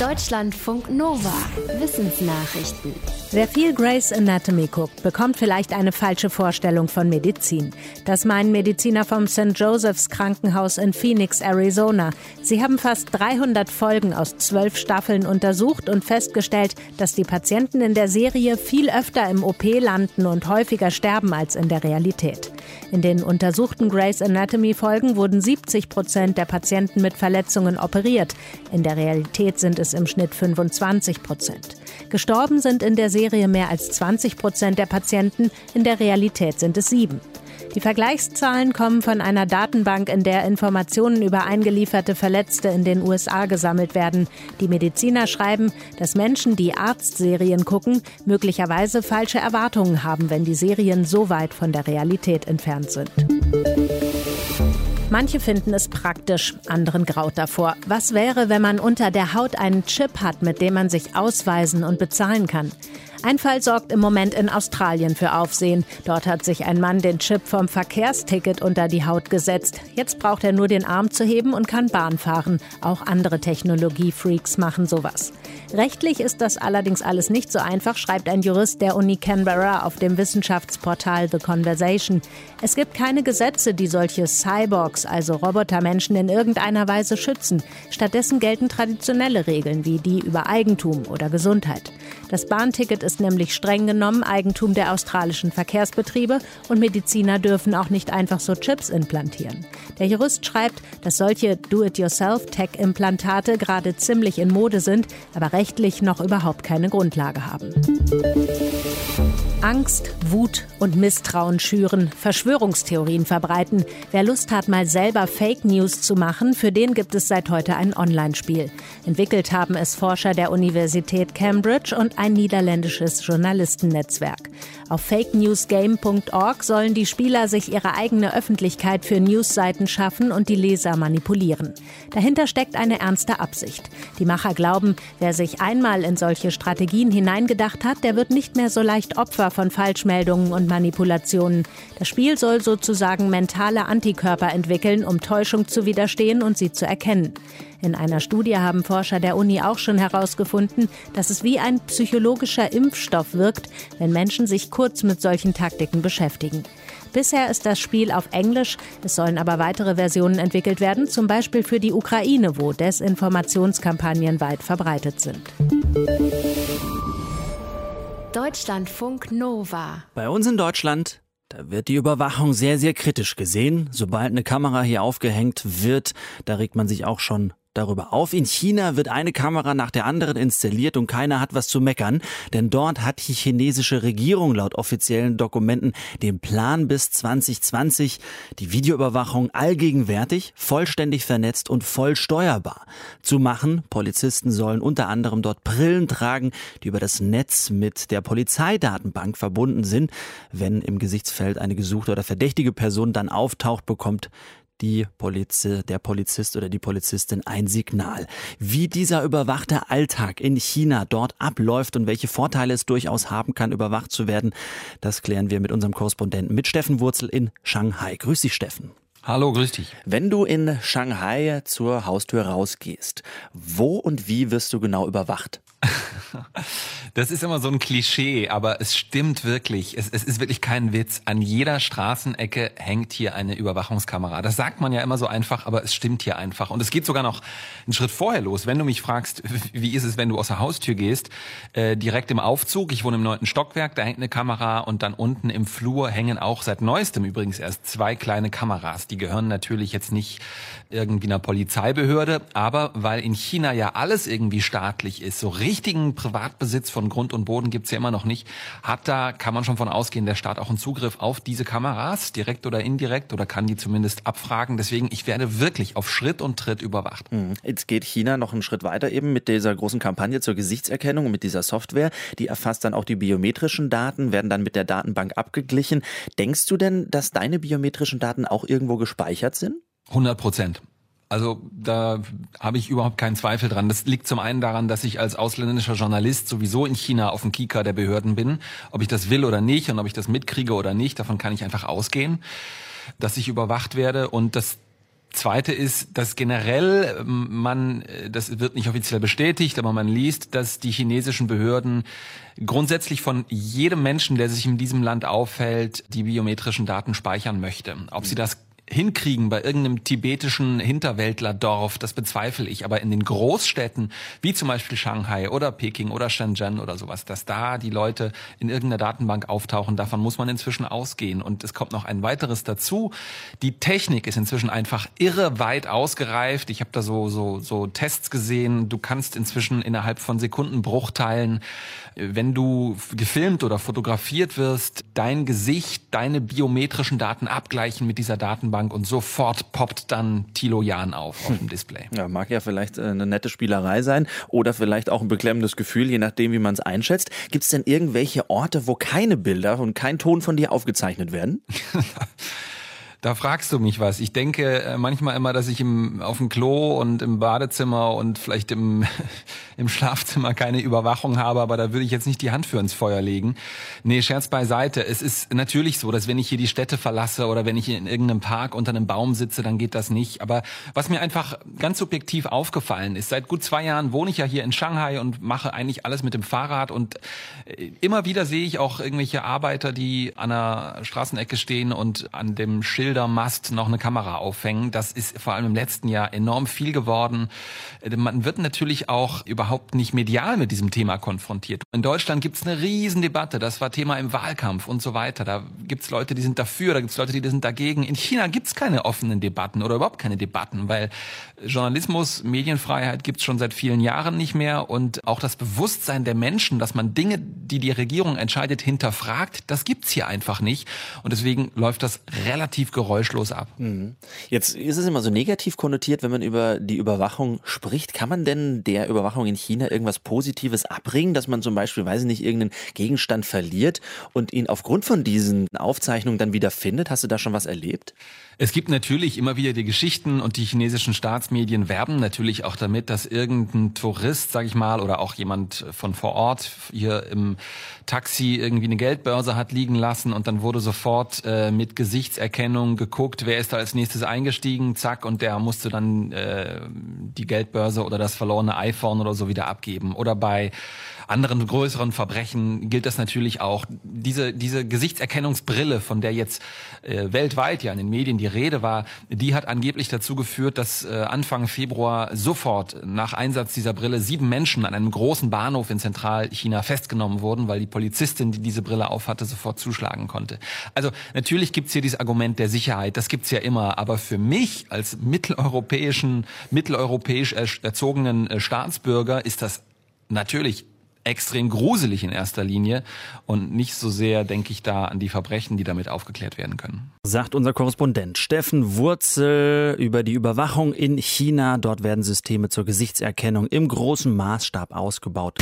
Deutschlandfunk Nova, Wissensnachrichten. Wer viel Grey's Anatomy guckt, bekommt vielleicht eine falsche Vorstellung von Medizin. Das meinen Mediziner vom St. Joseph's Krankenhaus in Phoenix, Arizona. Sie haben fast 300 Folgen aus zwölf Staffeln untersucht und festgestellt, dass die Patienten in der Serie viel öfter im OP landen und häufiger sterben als in der Realität. In den untersuchten Grey's Anatomy Folgen wurden 70 Prozent der Patienten mit Verletzungen operiert. In der Realität sind es im Schnitt 25 Prozent. Gestorben sind in der Serie mehr als 20 Prozent der Patienten, in der Realität sind es sieben. Die Vergleichszahlen kommen von einer Datenbank, in der Informationen über eingelieferte Verletzte in den USA gesammelt werden. Die Mediziner schreiben, dass Menschen, die Arztserien gucken, möglicherweise falsche Erwartungen haben, wenn die Serien so weit von der Realität entfernt sind. Manche finden es praktisch, anderen graut davor. Was wäre, wenn man unter der Haut einen Chip hat, mit dem man sich ausweisen und bezahlen kann? Ein Fall sorgt im Moment in Australien für Aufsehen. Dort hat sich ein Mann den Chip vom Verkehrsticket unter die Haut gesetzt. Jetzt braucht er nur den Arm zu heben und kann Bahn fahren. Auch andere Technologiefreaks machen sowas. Rechtlich ist das allerdings alles nicht so einfach, schreibt ein Jurist der Uni Canberra auf dem Wissenschaftsportal The Conversation. Es gibt keine Gesetze, die solche Cyborgs, also Robotermenschen, in irgendeiner Weise schützen. Stattdessen gelten traditionelle Regeln wie die über Eigentum oder Gesundheit. Das Bahnticket ist nämlich streng genommen Eigentum der australischen Verkehrsbetriebe und Mediziner dürfen auch nicht einfach so Chips implantieren. Der Jurist schreibt, dass solche Do-it-yourself-Tech-Implantate gerade ziemlich in Mode sind, aber rechtlich noch überhaupt keine Grundlage haben. Angst, Wut und Misstrauen schüren, Verschwörungstheorien verbreiten. Wer Lust hat, mal selber Fake News zu machen, für den gibt es seit heute ein Online-Spiel. Entwickelt haben es Forscher der Universität Cambridge und ein niederländisches Journalistennetzwerk. Auf fakenewsgame.org sollen die Spieler sich ihre eigene Öffentlichkeit für Newsseiten schaffen und die Leser manipulieren. Dahinter steckt eine ernste Absicht. Die Macher glauben, wer sich einmal in solche Strategien hineingedacht hat, der wird nicht mehr so leicht Opfer von Falschmeldungen und Manipulationen. Das Spiel soll sozusagen mentale Antikörper entwickeln, um Täuschung zu widerstehen und sie zu erkennen. In einer Studie haben Forscher der Uni auch schon herausgefunden, dass es wie ein psychologischer Impfstoff wirkt, wenn Menschen sich kurz mit solchen Taktiken beschäftigen. Bisher ist das Spiel auf Englisch, es sollen aber weitere Versionen entwickelt werden, zum Beispiel für die Ukraine, wo Desinformationskampagnen weit verbreitet sind. Deutschlandfunk Nova. Bei uns in Deutschland da wird die Überwachung sehr, sehr kritisch gesehen. Sobald eine Kamera hier aufgehängt wird, da regt man sich auch schon darüber auf. In China wird eine Kamera nach der anderen installiert und keiner hat was zu meckern, denn dort hat die chinesische Regierung laut offiziellen Dokumenten den Plan bis 2020 die Videoüberwachung allgegenwärtig, vollständig vernetzt und voll steuerbar zu machen. Polizisten sollen unter anderem dort Brillen tragen, die über das Netz mit der Polizeidatenbank verbunden sind. Wenn im Gesichtsfeld eine gesuchte oder verdächtige Person dann auftaucht, bekommt die Poliz der Polizist oder die Polizistin ein Signal. Wie dieser überwachte Alltag in China dort abläuft und welche Vorteile es durchaus haben kann, überwacht zu werden, das klären wir mit unserem Korrespondenten mit Steffen Wurzel in Shanghai. Grüß dich, Steffen. Hallo, grüß dich. Wenn du in Shanghai zur Haustür rausgehst, wo und wie wirst du genau überwacht? Das ist immer so ein Klischee, aber es stimmt wirklich. Es, es, ist wirklich kein Witz. An jeder Straßenecke hängt hier eine Überwachungskamera. Das sagt man ja immer so einfach, aber es stimmt hier einfach. Und es geht sogar noch einen Schritt vorher los. Wenn du mich fragst, wie ist es, wenn du aus der Haustür gehst, äh, direkt im Aufzug, ich wohne im neunten Stockwerk, da hängt eine Kamera und dann unten im Flur hängen auch seit neuestem übrigens erst zwei kleine Kameras. Die gehören natürlich jetzt nicht irgendwie einer Polizeibehörde, aber weil in China ja alles irgendwie staatlich ist, so richtigen Privatbesitz von Grund und Boden gibt's ja immer noch nicht, hat da, kann man schon von ausgehen, der Staat auch einen Zugriff auf diese Kameras, direkt oder indirekt, oder kann die zumindest abfragen. Deswegen, ich werde wirklich auf Schritt und Tritt überwacht. Mhm. Jetzt geht China noch einen Schritt weiter eben mit dieser großen Kampagne zur Gesichtserkennung und mit dieser Software. Die erfasst dann auch die biometrischen Daten, werden dann mit der Datenbank abgeglichen. Denkst du denn, dass deine biometrischen Daten auch irgendwo gespeichert sind? 100 Prozent. Also da habe ich überhaupt keinen Zweifel dran. Das liegt zum einen daran, dass ich als ausländischer Journalist sowieso in China auf dem Kika der Behörden bin. Ob ich das will oder nicht und ob ich das mitkriege oder nicht, davon kann ich einfach ausgehen, dass ich überwacht werde. Und das Zweite ist, dass generell ähm, man, das wird nicht offiziell bestätigt, aber man liest, dass die chinesischen Behörden grundsätzlich von jedem Menschen, der sich in diesem Land aufhält, die biometrischen Daten speichern möchte. Ob sie das hinkriegen bei irgendeinem tibetischen Hinterwäldlerdorf, das bezweifle ich. Aber in den Großstädten, wie zum Beispiel Shanghai oder Peking oder Shenzhen oder sowas, dass da die Leute in irgendeiner Datenbank auftauchen, davon muss man inzwischen ausgehen. Und es kommt noch ein weiteres dazu. Die Technik ist inzwischen einfach irre weit ausgereift. Ich habe da so, so, so Tests gesehen. Du kannst inzwischen innerhalb von Sekundenbruchteilen, wenn du gefilmt oder fotografiert wirst, dein Gesicht, deine biometrischen Daten abgleichen mit dieser Datenbank und sofort poppt dann Tilo Jan auf auf dem Display. Ja, mag ja vielleicht äh, eine nette Spielerei sein oder vielleicht auch ein beklemmendes Gefühl, je nachdem, wie man es einschätzt. Gibt es denn irgendwelche Orte, wo keine Bilder und kein Ton von dir aufgezeichnet werden? Da fragst du mich was. Ich denke äh, manchmal immer, dass ich im, auf dem Klo und im Badezimmer und vielleicht im, im Schlafzimmer keine Überwachung habe, aber da würde ich jetzt nicht die Hand für ins Feuer legen. Nee, Scherz beiseite. Es ist natürlich so, dass wenn ich hier die Städte verlasse oder wenn ich in irgendeinem Park unter einem Baum sitze, dann geht das nicht. Aber was mir einfach ganz subjektiv aufgefallen ist, seit gut zwei Jahren wohne ich ja hier in Shanghai und mache eigentlich alles mit dem Fahrrad und äh, immer wieder sehe ich auch irgendwelche Arbeiter, die an der Straßenecke stehen und an dem Schild Schilder, noch eine Kamera aufhängen. Das ist vor allem im letzten Jahr enorm viel geworden. Man wird natürlich auch überhaupt nicht medial mit diesem Thema konfrontiert. In Deutschland gibt es eine Riesendebatte. Das war Thema im Wahlkampf und so weiter. Da gibt es Leute, die sind dafür, da gibt es Leute, die sind dagegen. In China gibt es keine offenen Debatten oder überhaupt keine Debatten, weil Journalismus, Medienfreiheit gibt es schon seit vielen Jahren nicht mehr und auch das Bewusstsein der Menschen, dass man Dinge, die die Regierung entscheidet, hinterfragt, das gibt's hier einfach nicht und deswegen läuft das relativ geräuschlos ab. Mhm. Jetzt ist es immer so negativ konnotiert, wenn man über die Überwachung spricht. Kann man denn der Überwachung in China irgendwas Positives abbringen, dass man zum Beispiel, weiß ich nicht, irgendeinen Gegenstand verliert und ihn aufgrund von diesen Aufzeichnungen dann wieder findet? Hast du da schon was erlebt? Es gibt natürlich immer wieder die Geschichten und die chinesischen Staatsmedien werben natürlich auch damit, dass irgendein Tourist, sag ich mal, oder auch jemand von vor Ort hier im Taxi irgendwie eine Geldbörse hat liegen lassen und dann wurde sofort äh, mit Gesichtserkennung geguckt, wer ist da als nächstes eingestiegen, zack, und der musste dann äh, die Geldbörse oder das verlorene iPhone oder so wieder abgeben. Oder bei anderen größeren Verbrechen gilt das natürlich auch. Diese, diese Gesichtserkennungsbrille, von der jetzt äh, weltweit ja in den Medien die Rede war, die hat angeblich dazu geführt, dass äh, Anfang Februar sofort nach Einsatz dieser Brille sieben Menschen an einem großen Bahnhof in Zentralchina festgenommen wurden, weil die Polizistin, die diese Brille aufhatte, sofort zuschlagen konnte. Also natürlich gibt's hier dieses Argument der Sicherheit, das gibt's ja immer, aber für mich als mitteleuropäischen, mitteleuropäisch erzogenen äh, Staatsbürger ist das natürlich extrem gruselig in erster Linie und nicht so sehr, denke ich, da an die Verbrechen, die damit aufgeklärt werden können. Sagt unser Korrespondent Steffen Wurzel über die Überwachung in China. Dort werden Systeme zur Gesichtserkennung im großen Maßstab ausgebaut.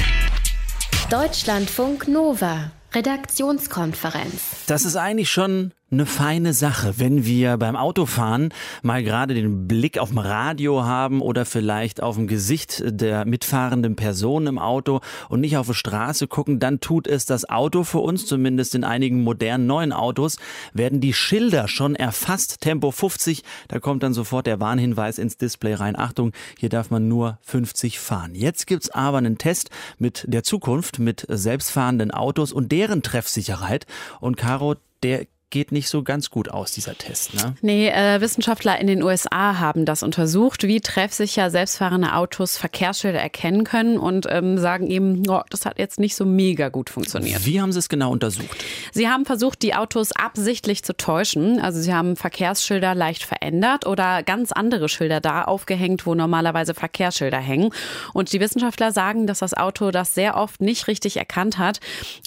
Deutschlandfunk Nova. Redaktionskonferenz. Das ist eigentlich schon eine feine Sache, wenn wir beim Autofahren mal gerade den Blick auf dem Radio haben oder vielleicht auf dem Gesicht der mitfahrenden Person im Auto und nicht auf die Straße gucken, dann tut es das Auto für uns, zumindest in einigen modernen neuen Autos, werden die Schilder schon erfasst. Tempo 50, da kommt dann sofort der Warnhinweis ins Display rein. Achtung, hier darf man nur 50 fahren. Jetzt gibt's aber einen Test mit der Zukunft, mit selbstfahrenden Autos und deren Treffsicherheit. Und Caro, der geht nicht so ganz gut aus, dieser Test. Ne? Nee, äh, Wissenschaftler in den USA haben das untersucht, wie treffsicher selbstfahrende Autos Verkehrsschilder erkennen können und ähm, sagen eben, oh, das hat jetzt nicht so mega gut funktioniert. Wie haben sie es genau untersucht? Sie haben versucht, die Autos absichtlich zu täuschen. Also sie haben Verkehrsschilder leicht verändert oder ganz andere Schilder da aufgehängt, wo normalerweise Verkehrsschilder hängen. Und die Wissenschaftler sagen, dass das Auto das sehr oft nicht richtig erkannt hat.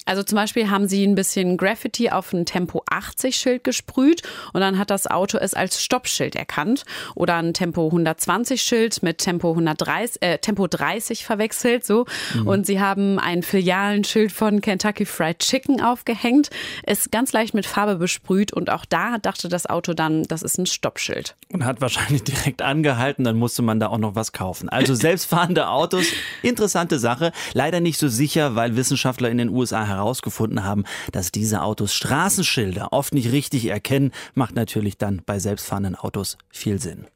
Also zum Beispiel haben sie ein bisschen Graffiti auf ein Tempo 8 80-Schild gesprüht und dann hat das Auto es als Stoppschild erkannt oder ein Tempo 120-Schild mit Tempo 130, äh, Tempo 30 verwechselt, so. Mhm. Und sie haben ein Filialenschild von Kentucky Fried Chicken aufgehängt, es ganz leicht mit Farbe besprüht und auch da dachte das Auto dann, das ist ein Stoppschild. Und hat wahrscheinlich direkt angehalten, dann musste man da auch noch was kaufen. Also selbstfahrende Autos, interessante Sache. Leider nicht so sicher, weil Wissenschaftler in den USA herausgefunden haben, dass diese Autos Straßenschilder oft nicht richtig erkennen, macht natürlich dann bei selbstfahrenden Autos viel Sinn.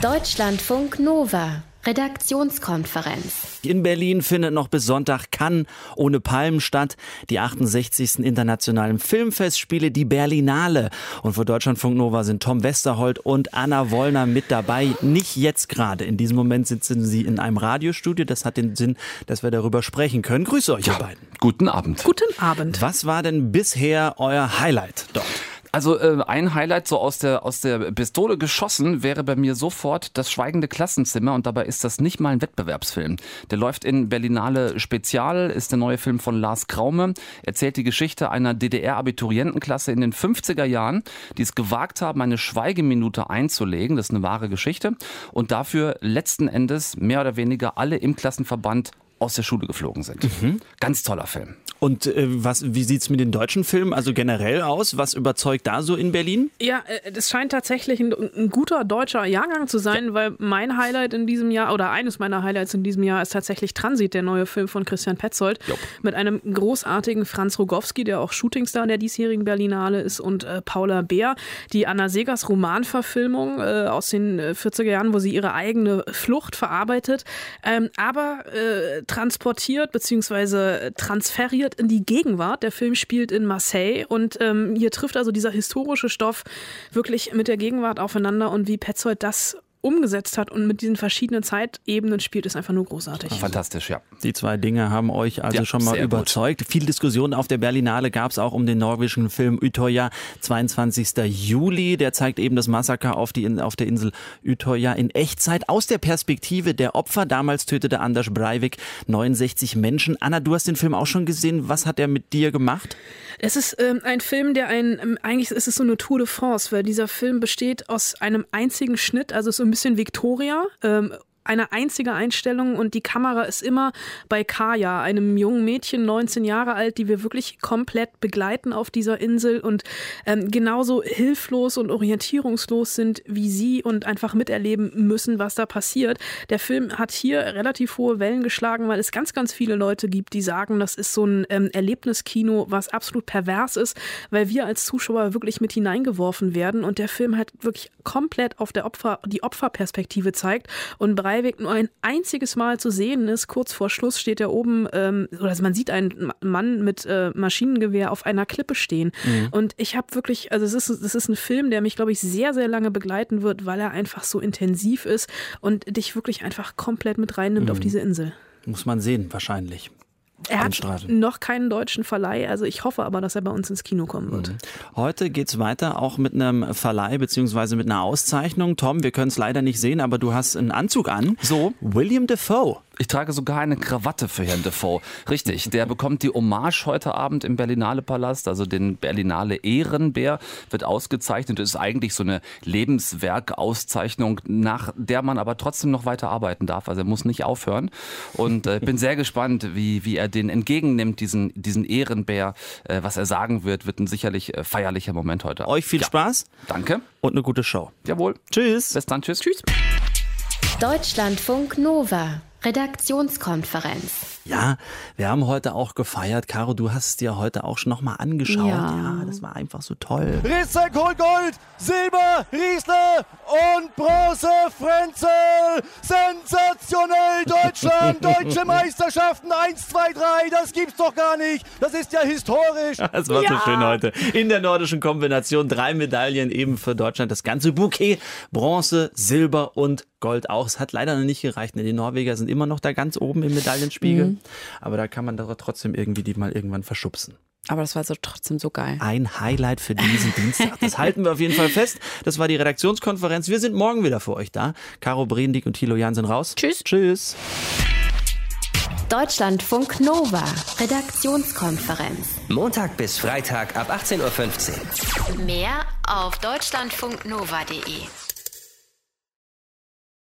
Deutschlandfunk Nova Redaktionskonferenz. In Berlin findet noch bis Sonntag Cannes ohne Palmen statt. Die 68. internationalen Filmfestspiele, die Berlinale. Und für Deutschlandfunk Nova sind Tom Westerholt und Anna Wollner mit dabei. Nicht jetzt gerade. In diesem Moment sitzen sie in einem Radiostudio. Das hat den Sinn, dass wir darüber sprechen können. Grüße euch, ja, beiden. Guten Abend. Guten Abend. Was war denn bisher euer Highlight dort? Also äh, ein Highlight so aus der aus der Pistole geschossen wäre bei mir sofort das Schweigende Klassenzimmer und dabei ist das nicht mal ein Wettbewerbsfilm. Der läuft in Berlinale Spezial, ist der neue Film von Lars Kraume, erzählt die Geschichte einer DDR-Abiturientenklasse in den 50er Jahren, die es gewagt haben, eine Schweigeminute einzulegen. Das ist eine wahre Geschichte und dafür letzten Endes mehr oder weniger alle im Klassenverband aus der Schule geflogen sind. Mhm. Ganz toller Film. Und äh, was, wie sieht es mit den deutschen Filmen also generell aus? Was überzeugt da so in Berlin? Ja, äh, das scheint tatsächlich ein, ein, guter deutscher Jahrgang zu sein, ja. weil mein Highlight in diesem Jahr oder eines meiner Highlights in diesem Jahr ist tatsächlich Transit, der neue Film von Christian Petzold. Jop. Mit einem großartigen Franz Rogowski, der auch Shootingstar der diesjährigen Berlinale ist, und äh, Paula Beer, die Anna Segers Romanverfilmung äh, aus den 40er äh, Jahren, wo sie ihre eigene Flucht verarbeitet, ähm, aber äh, transportiert bzw. transferiert Schritt in die Gegenwart. Der Film spielt in Marseille und ähm, hier trifft also dieser historische Stoff wirklich mit der Gegenwart aufeinander und wie Petzold das umgesetzt hat und mit diesen verschiedenen Zeitebenen spielt, ist einfach nur großartig. Fantastisch, ja. Die zwei Dinge haben euch also Ja, schon mal sehr gut. überzeugt. Viel Diskussion auf der Berlinale gab es auch um den norwegischen Film Utøya, 22. Juli. Der zeigt eben das Massaker auf, die, auf der Insel Utøya in Echtzeit aus der Perspektive der Opfer. Damals tötete Anders Breivik 69 Menschen. Anna, du hast den Film auch schon gesehen. Was hat er mit dir gemacht? Es ist ähm, ein Film, der ein, ähm, eigentlich ist es so eine Tour de France, weil dieser Film besteht aus einem einzigen Schnitt, also so ein bisschen Victoria. Ähm, eine einzige Einstellung und die Kamera ist immer bei Kaya, einem jungen Mädchen, 19 Jahre alt, die wir wirklich komplett begleiten auf dieser Insel und ähm, genauso hilflos und orientierungslos sind wie sie und einfach miterleben müssen, was da passiert. Der Film hat hier relativ hohe Wellen geschlagen, weil es ganz, ganz viele Leute gibt, die sagen, das ist so ein ähm, Erlebniskino, was absolut pervers ist, weil wir als Zuschauer wirklich mit hineingeworfen werden und der Film halt wirklich komplett auf der Opfer, die Opferperspektive zeigt und Breivik nur ein einziges Mal zu sehen ist. Kurz vor Schluss steht er oben, ähm, oder man sieht einen Ma- Mann mit äh, Maschinengewehr auf einer Klippe stehen. Mhm. Und ich habe wirklich, also es ist, es ist ein Film, der mich, glaube ich, sehr, sehr lange begleiten wird, weil er einfach so intensiv ist und dich wirklich einfach komplett mit reinnimmt auf Mhm. diese Insel. Muss man sehen, wahrscheinlich. Er hat noch keinen deutschen Verleih, also ich hoffe aber, dass er bei uns ins Kino kommen wird. Heute geht's weiter, auch mit einem Verleih beziehungsweise mit einer Auszeichnung. Tom, wir können es leider nicht sehen, aber du hast einen Anzug an. So. William Defoe. Ich trage sogar eine Krawatte für Herrn Defoe. Richtig, der bekommt die Hommage heute Abend im Berlinale Palast, also den Berlinale Ehrenbär, wird ausgezeichnet. Das ist eigentlich so eine Lebenswerkauszeichnung, nach der man aber trotzdem noch weiter arbeiten darf. Also er muss nicht aufhören. Und äh, bin sehr gespannt, wie, wie er den entgegennimmt, diesen, diesen Ehrenbär. Äh, was er sagen wird, wird ein sicherlich äh, feierlicher Moment heute. Euch viel Spaß. Danke. Und eine gute Show. Jawohl. Tschüss. Bis dann. Tschüss. Tschüss. Deutschlandfunk Nova. Redaktionskonferenz. Ja, wir haben heute auch gefeiert. Caro, du hast es dir heute auch schon nochmal angeschaut. Ja. ja, das war einfach so toll. Ritzek holt Gold, Silber, Riesler und Bronze, Frenzel. Sensationell, Deutschland, deutsche Meisterschaften 1, 2, 3, das gibt's doch gar nicht. Das ist ja historisch. Das war so schön heute. In der nordischen Kombination drei Medaillen eben für Deutschland. Das ganze Bouquet. Bronze, Silber und Gold auch. Es hat leider noch nicht gereicht. denn Die Norweger sind immer noch da ganz oben im Medaillenspiegel. Mhm. Aber da kann man doch trotzdem irgendwie die mal irgendwann verschubsen. Aber das war so trotzdem so geil. Ein Highlight für diesen Dienstag. Das halten wir auf jeden Fall fest. Das war die Redaktionskonferenz. Wir sind morgen wieder für euch da. Caro Brendig und Thilo Jan sind raus. Tschüss. Tschüss. Deutschlandfunk Nova. Redaktionskonferenz. Montag bis Freitag ab 18.15 Uhr. Mehr auf deutschlandfunknova.de.